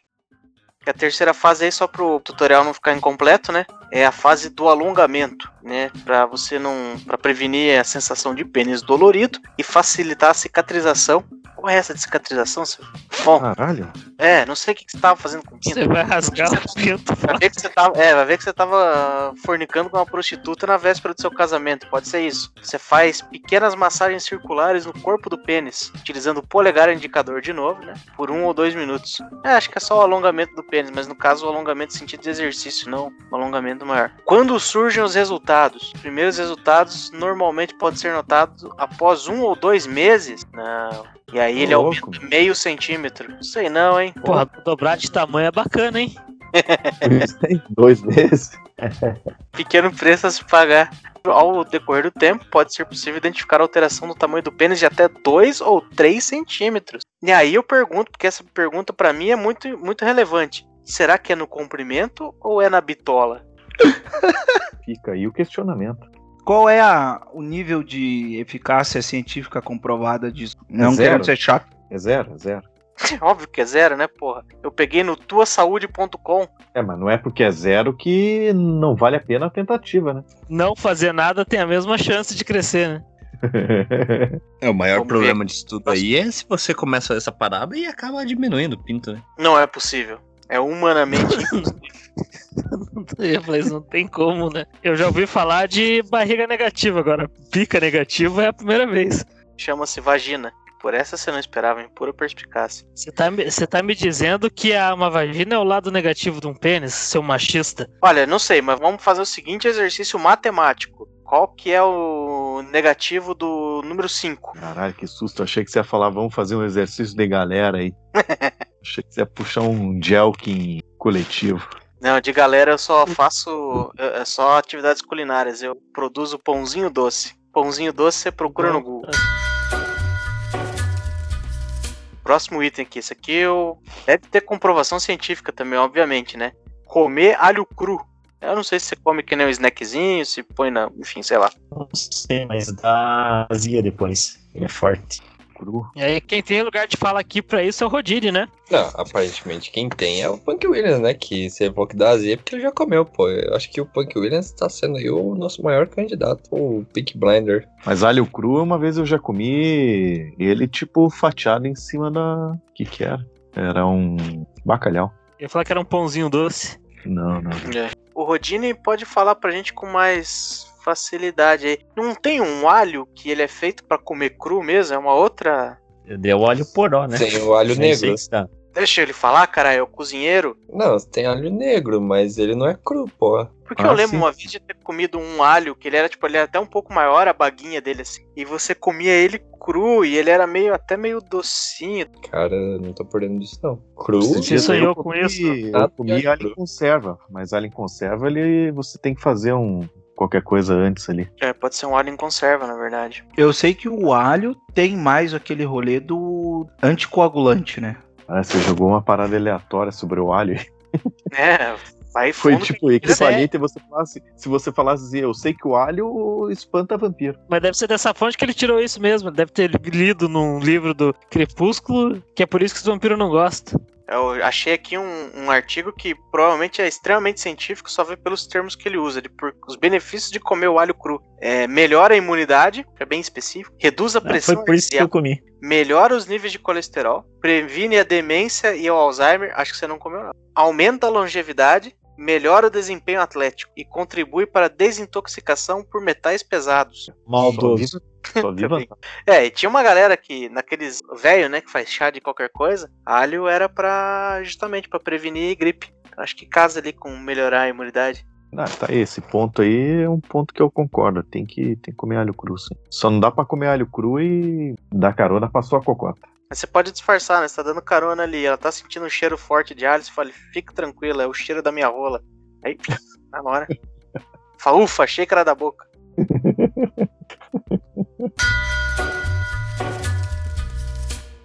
A terceira fase aí, só pro tutorial não ficar incompleto, né? É a fase do alongamento, né? Pra você não. para prevenir a sensação de pênis dolorido e facilitar a cicatrização. Qual é essa de cicatrização, seu? Bom,
Caralho.
é, não sei o que que você tava fazendo com o pinto.
Você vai rasgar o pinto.
Vai ver que você tava, é, vai ver que você tava fornicando com uma prostituta na véspera do seu casamento. Pode ser isso. Você faz pequenas massagens circulares no corpo do pênis, utilizando o polegar e indicador de novo, né? Por um ou dois minutos. É, acho que é só o alongamento do pênis, mas no caso o alongamento no sentido de exercício, não um alongamento maior. Quando surgem os resultados? Os primeiros resultados normalmente podem ser notados após um ou dois meses. Não. E aí
Ô,
ele
louco.
aumenta meio centímetro. Não sei não, hein?
Porra, dobrar de tamanho é bacana, hein?
Tem dois meses.
pequeno preço a se pagar. Ao decorrer do tempo, pode ser possível identificar a alteração do tamanho do pênis de até 2 ou 3 centímetros. E aí eu pergunto, porque essa pergunta pra mim é muito, muito relevante. Será que é no comprimento ou é na bitola?
Fica aí o questionamento.
Qual é a- o nível de eficácia científica comprovada disso? Não
zero.
querendo ser chato.
É zero, é zero.
Óbvio que é zero, né, porra? Eu peguei no tuasaude.com.
É, mas não é porque é zero que não vale a pena a tentativa, né?
Não fazer nada tem a mesma chance de crescer, né?
É, o maior
Vamos
problema disso tudo aí é se você começa essa parada e acaba diminuindo o pinto, né?
Não é possível. É humanamente
Eu isso não tem como, né? Eu já ouvi falar de barriga negativa, agora pica negativa é a primeira vez.
chama-se vagina. Por essa você não esperava, em pura perspicácia.
Você tá, me- você tá me dizendo que a, uma vagina é o lado negativo de um pênis, seu machista?
Olha, não sei, mas vamos fazer o seguinte exercício matemático. Qual que é o negativo do número 5?
Caralho, que susto. Achei que você ia falar, vamos fazer um exercício de galera aí. Achei que você ia puxar um Jelkin coletivo.
Não, de galera eu só faço é só atividades culinárias. Eu produzo pãozinho doce. Pãozinho doce você procura no Google. Próximo item aqui. Esse aqui eu... deve ter comprovação científica também, obviamente, né? Comer alho cru. Eu não sei se você come que nem um snackzinho, se põe na. Enfim, sei lá.
Não sei, mas dá azia depois. Ele é forte.
Cru.
E aí, quem tem lugar de fala aqui pra isso é o Rodine, né?
Não, aparentemente quem tem é o Punk Williams, né? Que você falou que dá azia porque ele já comeu, pô. Eu acho que o Punk Williams tá sendo aí o nosso maior candidato, o Peak Blinder.
Mas alho cru, uma vez eu já comi ele, tipo, fatiado em cima da. O que que era? Era um bacalhau.
Eu ia falar que era um pãozinho doce.
Não, não.
O Rodine pode falar pra gente com mais facilidade aí. Não tem um alho que ele é feito pra comer cru mesmo? É uma outra.
Deu óleo poró, né?
Tem o alho negro.
Deixa ele falar, cara, é o cozinheiro.
Não, tem alho negro, mas ele não é cru, pô.
Porque
Ah,
eu lembro
sim.
uma vez de ter comido um alho que ele era tipo, ele era até um pouco maior a baguinha dele assim. E você comia ele cru e ele era meio até meio docinho.
Cara, não tô por dentro disso, não. Cru?
Dias
sonhou
aí eu
com
comi-
isso?
Eu comi alho em conserva, mas alho em conserva ele você tem que fazer um qualquer coisa antes ali.
É, pode ser um alho em conserva, na verdade.
Eu sei que o alho tem mais aquele rolê do anticoagulante, né?
Ah, você jogou uma parada aleatória sobre o alho.
É, Vai
Foi tipo equivalente você falasse, se você falasse assim, eu sei que o alho espanta vampiro.
Mas deve ser dessa fonte que ele tirou isso mesmo. Deve ter lido num livro do Crepúsculo, que é por isso que os vampiros não gostam.
Eu achei aqui um, um artigo que provavelmente é extremamente científico, só vê pelos termos que ele usa. Ele, por, os benefícios de comer o alho cru. É, melhora a imunidade, que é bem específico. Reduz a
Ah,
pressão
Foi por isso que
arterial,
eu comi.
melhora os níveis de colesterol, previne a demência e o Alzheimer, acho que você não comeu não. Aumenta a longevidade, melhora o desempenho atlético e contribui para a desintoxicação por metais pesados.
Maldoso.
Só vi.
É, e tinha uma galera que, naqueles velho, né, que faz chá de qualquer coisa, alho era pra, justamente, pra prevenir gripe. Acho que casa ali com melhorar a imunidade.
Ah, tá esse ponto aí é um ponto que eu concordo. Tem que, tem que comer alho cru, sim. Só não dá pra comer alho cru e dar carona pra sua cocota.
Mas você pode disfarçar, né? Você tá dando carona ali, ela tá sentindo um cheiro forte de alho, você fala, fique tranquila, é o cheiro da minha rola. Aí, na hora. Fala, ufa, achei que era da boca.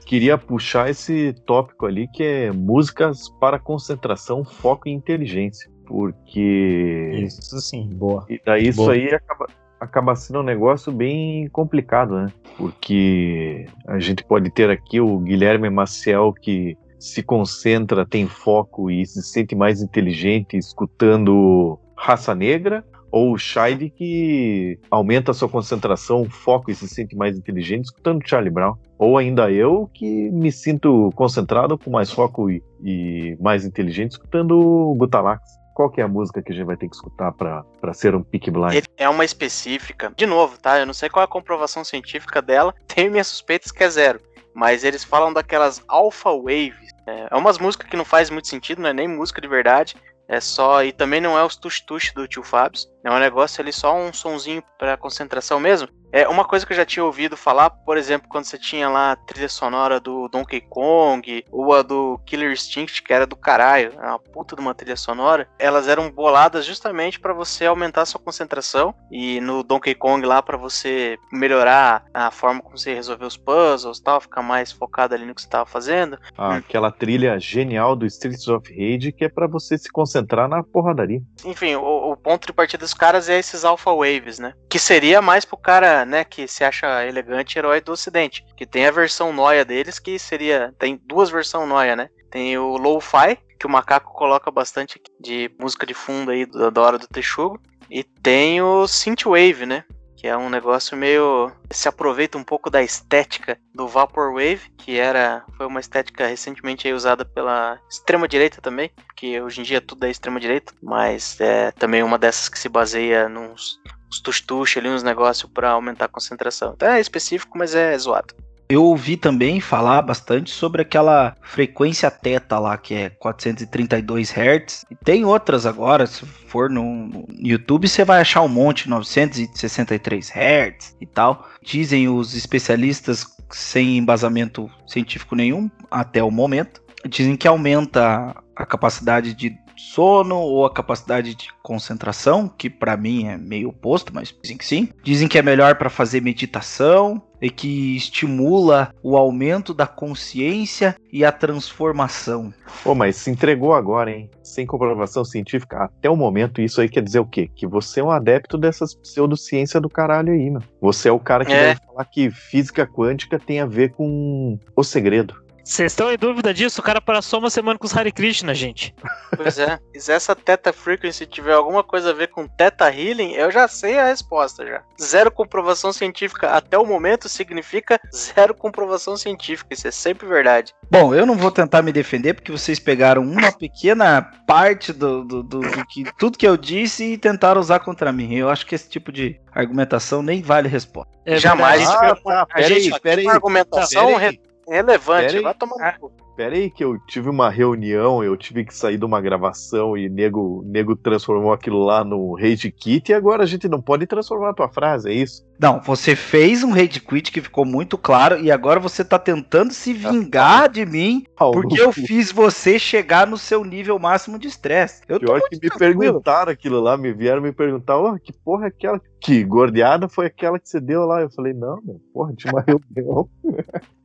Queria puxar esse tópico ali que é músicas para concentração, foco e inteligência. Porque
Isso sim, boa.
E daí isso
Boa.
aí acaba, acaba sendo um negócio bem complicado, né? Porque a gente pode ter aqui o Guilherme Maciel que se concentra, tem foco e se sente mais inteligente escutando Raça Negra, ou o Shide que aumenta a sua concentração, foco e se sente mais inteligente escutando Charlie Brown. Ou ainda eu que me sinto concentrado, com mais foco e, e mais inteligente escutando Gutalax. Qual que é a música que a gente vai ter que escutar pra ser um Peak Blind?
É uma específica. De novo, tá? Eu não sei qual é a comprovação científica dela. Tenho minhas suspeitas que é zero. Mas eles falam daquelas alpha waves. É, é umas músicas que não faz muito sentido, não é nem música de verdade. É só. E também não é os tush-tush do tio Fábio. É um negócio ali só um sonzinho pra concentração mesmo. É uma coisa que eu já tinha ouvido falar, por exemplo, quando você tinha lá a trilha sonora do Donkey Kong, ou a do Killer Instinct, que era do caralho, era uma puta de uma trilha sonora, elas eram boladas justamente pra você aumentar a sua concentração, e no Donkey Kong lá pra você melhorar a forma como você resolver os puzzles e tal, ficar mais focado ali no que você tava fazendo.
Ah, Aquela trilha genial do Streets of Rage que é pra você se concentrar na porradaria.
Enfim, o, o ponto de partida dos caras é esses Alpha Waves, né? Que seria mais pro cara, né, que se acha elegante herói do ocidente. Que tem a versão noia deles, que seria. Tem duas versões noia, né? Tem o Lo-Fi, que o macaco coloca bastante de música de fundo aí da hora do Texugo. E tem o Synthwave, né? Que é um negócio meio. Se aproveita um pouco da estética do Vaporwave, que era. Foi uma estética recentemente usada pela extrema-direita também. Que hoje em dia tudo é extrema-direita. Mas é também uma dessas que se baseia nos. Os tush-tush ali, uns negócios pra aumentar a concentração. Então é específico, mas é zoado.
Eu ouvi também falar bastante sobre aquela frequência teta lá, que é 432 Hz. E tem outras agora, se for no YouTube, você vai achar um monte, 963 Hz e tal. Dizem os especialistas sem embasamento científico nenhum até o momento. Dizem que aumenta a capacidade de sono ou a capacidade de concentração, que pra mim é meio oposto, mas dizem que sim. Dizem que é melhor para fazer meditação e que estimula o aumento da consciência e a transformação.
Pô, mas se entregou agora, hein? Sem comprovação científica, até o momento, isso aí quer dizer o quê? Que você é um adepto dessas pseudociência do caralho aí, mano. Você é o cara que
É.
deve falar que física quântica tem a ver com o segredo.
Vocês estão em dúvida disso? O cara passou uma semana com os Hare Krishna, gente.
Pois é. Se essa Theta Frequency tiver alguma coisa a ver com Theta Healing, eu já sei a resposta já. Zero comprovação científica até o momento significa zero comprovação científica. Isso é sempre verdade.
Bom, eu não vou tentar me defender porque vocês pegaram uma pequena parte do, do, do- do que tudo que eu disse e tentaram usar contra mim. Eu acho que esse tipo de argumentação nem vale resposta.
É
Jamais. Ah,
tá,
a gente argumentação
Pera aí.
re- relevante. Vai tomar no cu.
Pera aí que eu tive uma reunião, eu tive que sair de uma gravação e nego, nego transformou aquilo lá no Rage Kit e agora a gente não pode transformar a tua frase, é isso?
Não, você fez um rage quit que ficou muito claro e agora você tá tentando se vingar de mim porque eu fiz você chegar no seu nível máximo de estresse. Eu
Pior que me
tranquilo.
perguntaram aquilo lá, me vieram me perguntar, ó, que porra é aquela? Que gordeada foi aquela que você deu lá? Eu falei, não, meu, porra, tinha uma reunião.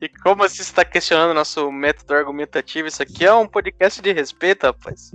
E como você está questionando nosso método argumentativo. Isso aqui é um podcast de respeito, rapaz.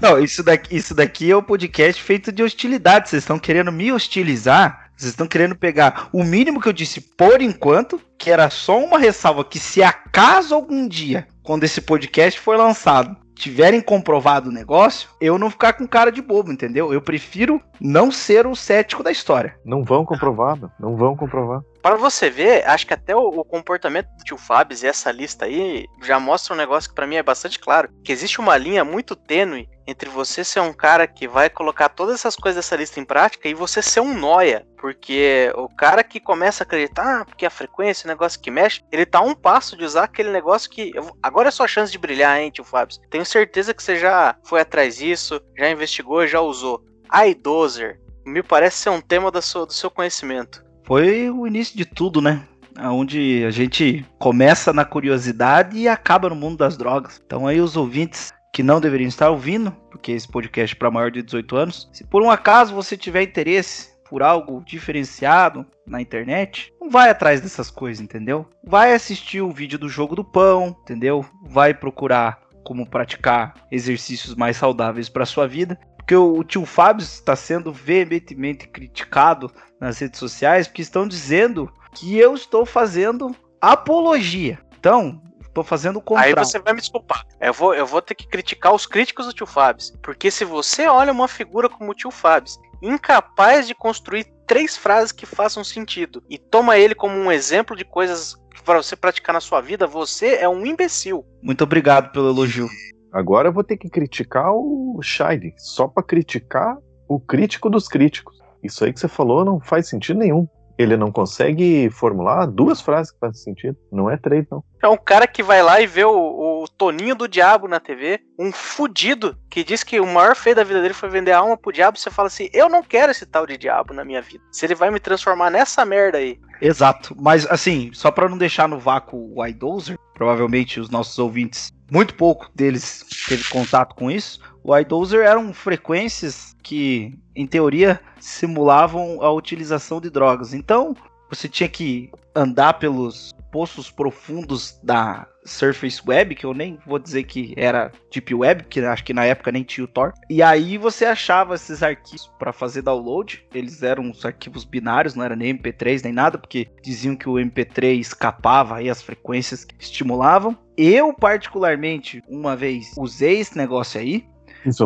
Não, isso daqui, isso daqui é um podcast feito de hostilidade. Vocês estão querendo me hostilizar? Vocês estão querendo pegar o mínimo que eu disse por enquanto, que era só uma ressalva que se acaso algum dia, quando esse podcast for lançado, tiverem comprovado o negócio, eu não ficar com cara de bobo, entendeu? Eu prefiro não ser o cético da história.
Não vão comprovar, não vão comprovar.
Para você ver, acho que até o, o comportamento do tio Fabs e essa lista aí já mostra um negócio que para mim é bastante claro, que existe uma linha muito tênue entre você ser um cara que vai colocar todas essas coisas dessa lista em prática e você ser um noia. Porque o cara que começa a acreditar, ah, porque a frequência, o negócio que mexe, ele tá a um passo de usar aquele negócio que. Agora é sua chance de brilhar, hein, tio Fábio? Tenho certeza que você já foi atrás disso, já investigou, já usou. iDozer, me parece ser um tema do seu, do seu conhecimento.
Foi o início de tudo, né? Onde a gente começa na curiosidade e acaba no mundo das drogas. Então aí os ouvintes que não deveriam estar ouvindo, porque esse podcast é para maior de 18 anos. Se por um acaso você tiver interesse por algo diferenciado na internet, não vai atrás dessas coisas, entendeu? Vai assistir o vídeo do jogo do pão, entendeu? Vai procurar como praticar exercícios mais saudáveis para sua vida. Porque o tio Fábio está sendo veementemente criticado nas redes sociais porque estão dizendo que eu estou fazendo apologia. Então, Tô fazendo o contrário.
Aí você vai me desculpar. Eu vou, eu vou ter que criticar os críticos do tio Fabs. Porque se você olha uma figura como o tio Fabs, incapaz de construir três frases que façam sentido, e toma ele como um exemplo de coisas para você praticar na sua vida, você é um imbecil.
Muito obrigado pelo elogio.
Agora eu vou ter que criticar o Shine, só para criticar o crítico dos críticos. Isso aí que você falou não faz sentido nenhum ele não consegue formular duas frases que fazem sentido. Não é três, não.
É um cara que vai lá e vê o, o Toninho do Diabo na TV, um fudido que diz que o maior feio da vida dele foi vender a alma pro diabo. Você fala assim: eu não quero esse tal de diabo na minha vida. Se ele vai me transformar nessa merda aí.
Exato. Mas assim, só para não deixar no vácuo o iDozer, provavelmente os nossos ouvintes, muito pouco deles teve contato com isso. O iDozer eram frequências que, em teoria, simulavam a utilização de drogas. Então, você tinha que andar pelos poços profundos da Surface Web, que eu nem vou dizer que era Deep Web, que acho que na época nem tinha o Tor. E aí você achava esses arquivos para fazer download. Eles eram os arquivos binários, não era nem MP3 nem nada, porque diziam que o MP3 escapava aí as frequências que estimulavam. Eu particularmente uma vez usei esse negócio aí,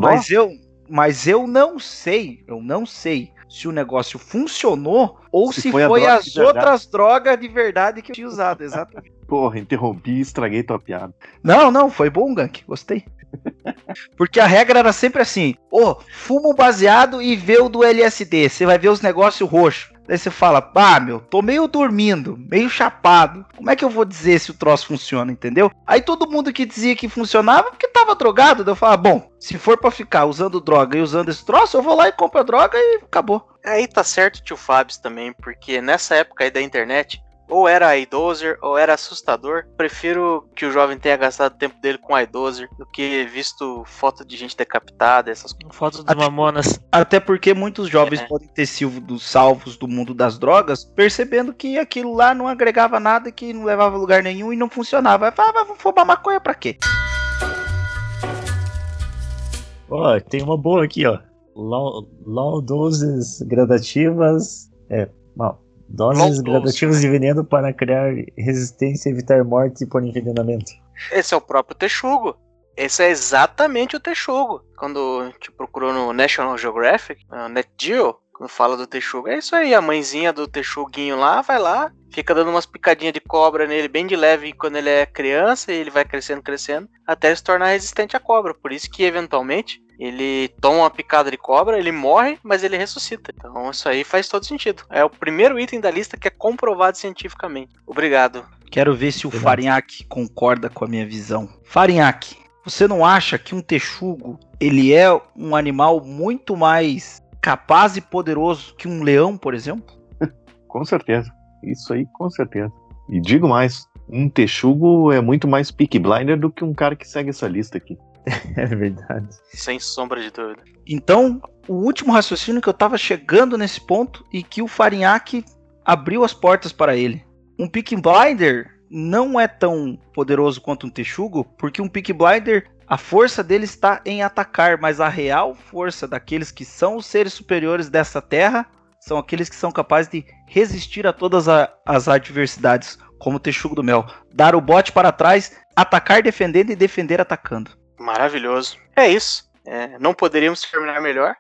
mas eu, mas eu não sei, eu não sei se o negócio funcionou ou se, se foi, foi as outras drogas de verdade que eu tinha usado, exatamente.
Porra, interrompi e estraguei tua piada.
Não, não, foi bom, Gank, gostei. Porque a regra era sempre assim: ô, oh, fuma um baseado e vê o do LSD, você vai ver os negócios roxos. Daí você fala, ah, meu, tô meio dormindo, meio chapado. Como é que eu vou dizer se o troço funciona, entendeu? Aí todo mundo que dizia que funcionava porque tava drogado, daí eu falava, bom, se for para ficar usando droga e usando esse troço, eu vou lá e compro a droga e acabou.
Aí tá certo, tio Fábio, também, porque nessa época aí da internet, ou era iDozer ou era assustador. Prefiro que o jovem tenha gastado tempo dele com iDozer do que visto foto de gente decapitada, essas coisas.
Fotos de mamonas.
Até porque muitos jovens é. podem ter sido salvos do mundo das drogas, percebendo que aquilo lá não agregava nada, que não levava a lugar nenhum e não funcionava. Falava, ah, vou fumar maconha pra quê?
Ó, oh, tem uma boa aqui, ó. Law, law doses gradativas. É, mal Doses gradativas de veneno para criar resistência e evitar morte por envenenamento.
Esse é o próprio texugo. Esse é exatamente o texugo. Quando a gente procurou no National Geographic, no Net Geo, quando fala do texugo, é isso aí. A mãezinha do texuguinho lá vai lá, fica dando umas picadinhas de cobra nele bem de leve quando ele é criança e ele vai crescendo, crescendo, até se tornar resistente à cobra. Por isso que eventualmente ele toma uma picada de cobra, ele morre, mas ele ressuscita. Então isso aí faz todo sentido. É o primeiro item da lista que é comprovado cientificamente. Obrigado.
Quero ver se o Farinhaque concorda com a minha visão. Farinhaque, você não acha que um texugo ele é um animal muito mais capaz e poderoso que um leão, por exemplo?
com certeza. Isso aí, com certeza. E digo mais, um texugo é muito mais pick blinder do que um cara que segue essa lista aqui.
é verdade.
Sem sombra de dúvida.
Então, o último raciocínio que eu tava chegando nesse ponto e que o Farinhaque abriu as portas para ele. Um pick blinder não é tão poderoso quanto um texugo, porque um Peak Blinder, a força dele está em atacar, mas a real força daqueles que são os seres superiores dessa terra são aqueles que são capazes de resistir a todas a- as adversidades, como o texugo do mel. Dar o bote para trás, atacar defendendo e defender atacando.
Maravilhoso. É isso. É, não poderíamos terminar melhor.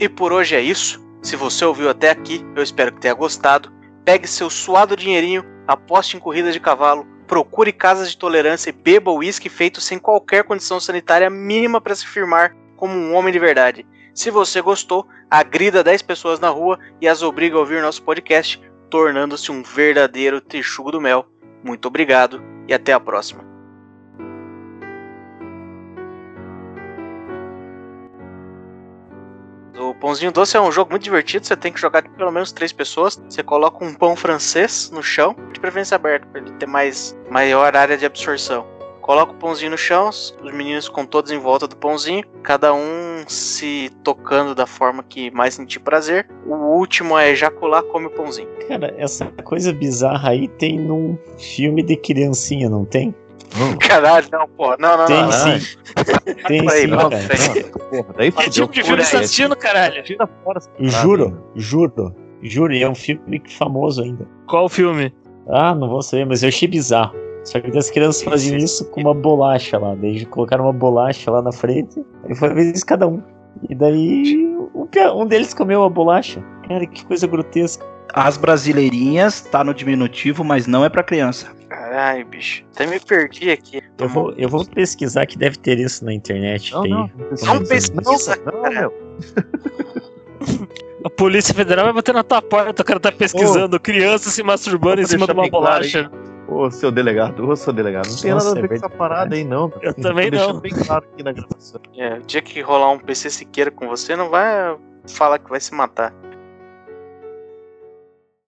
E por hoje é isso. Se você ouviu até aqui, eu espero que tenha gostado. Pegue seu suado dinheirinho, aposte em corridas de cavalo, procure casas de tolerância e beba uísque feito sem qualquer condição sanitária mínima para se firmar como um homem de verdade. Se você gostou, agrida 10 pessoas na rua e as obriga a ouvir nosso podcast, tornando-se um verdadeiro texugo do mel. Muito obrigado e até a próxima. O pãozinho doce é um jogo muito divertido, você tem que jogar pelo menos três pessoas. Você coloca um pão francês no chão, de preferência aberto, para ele ter mais maior área de absorção. Coloca o pãozinho no chão, os meninos ficam todos em volta do pãozinho, cada um se tocando da forma que mais sentir prazer. O último é ejacular, come o pãozinho.
Cara, essa coisa bizarra aí tem num filme de criancinha, não tem?
Caralho, não, pô, não, não,
Tem
não. não.
sim. Tem
Aí,
sim,
não,
cara.
tem.
Porra, daí
Que
fudeu.
tipo de filme você tá assistindo, caralho?
Tira fora
Juro,
hein?
juro, juro. E é um filme famoso ainda.
Qual o filme?
Ah, não vou saber, mas eu achei bizarro. Só que as crianças faziam isso com uma bolacha lá. Daí colocaram uma bolacha lá na frente. E foi vezes cada um. E daí um, pia- um deles comeu a bolacha. Cara, que coisa grotesca.
As brasileirinhas tá no diminutivo, mas não é para criança.
Caralho, bicho. Até me perdi aqui.
Eu vou, eu vou pesquisar que deve ter isso na internet.
Não,
tem.
não,
Não pesquisa,
não,
cara.
meu.
A Polícia Federal vai bater na tua porta, o cara tá pesquisando criança se masturbando em cima de uma
bem claro
bolacha.
Ô, seu delegado, ô, seu delegado, não tem
Nossa,
nada a
é
ver com essa parada aí, não.
Eu também
Tô
não.
bem claro aqui na gravação.
É, o dia que rolar um PC Siqueira com você, não vai falar que vai se matar.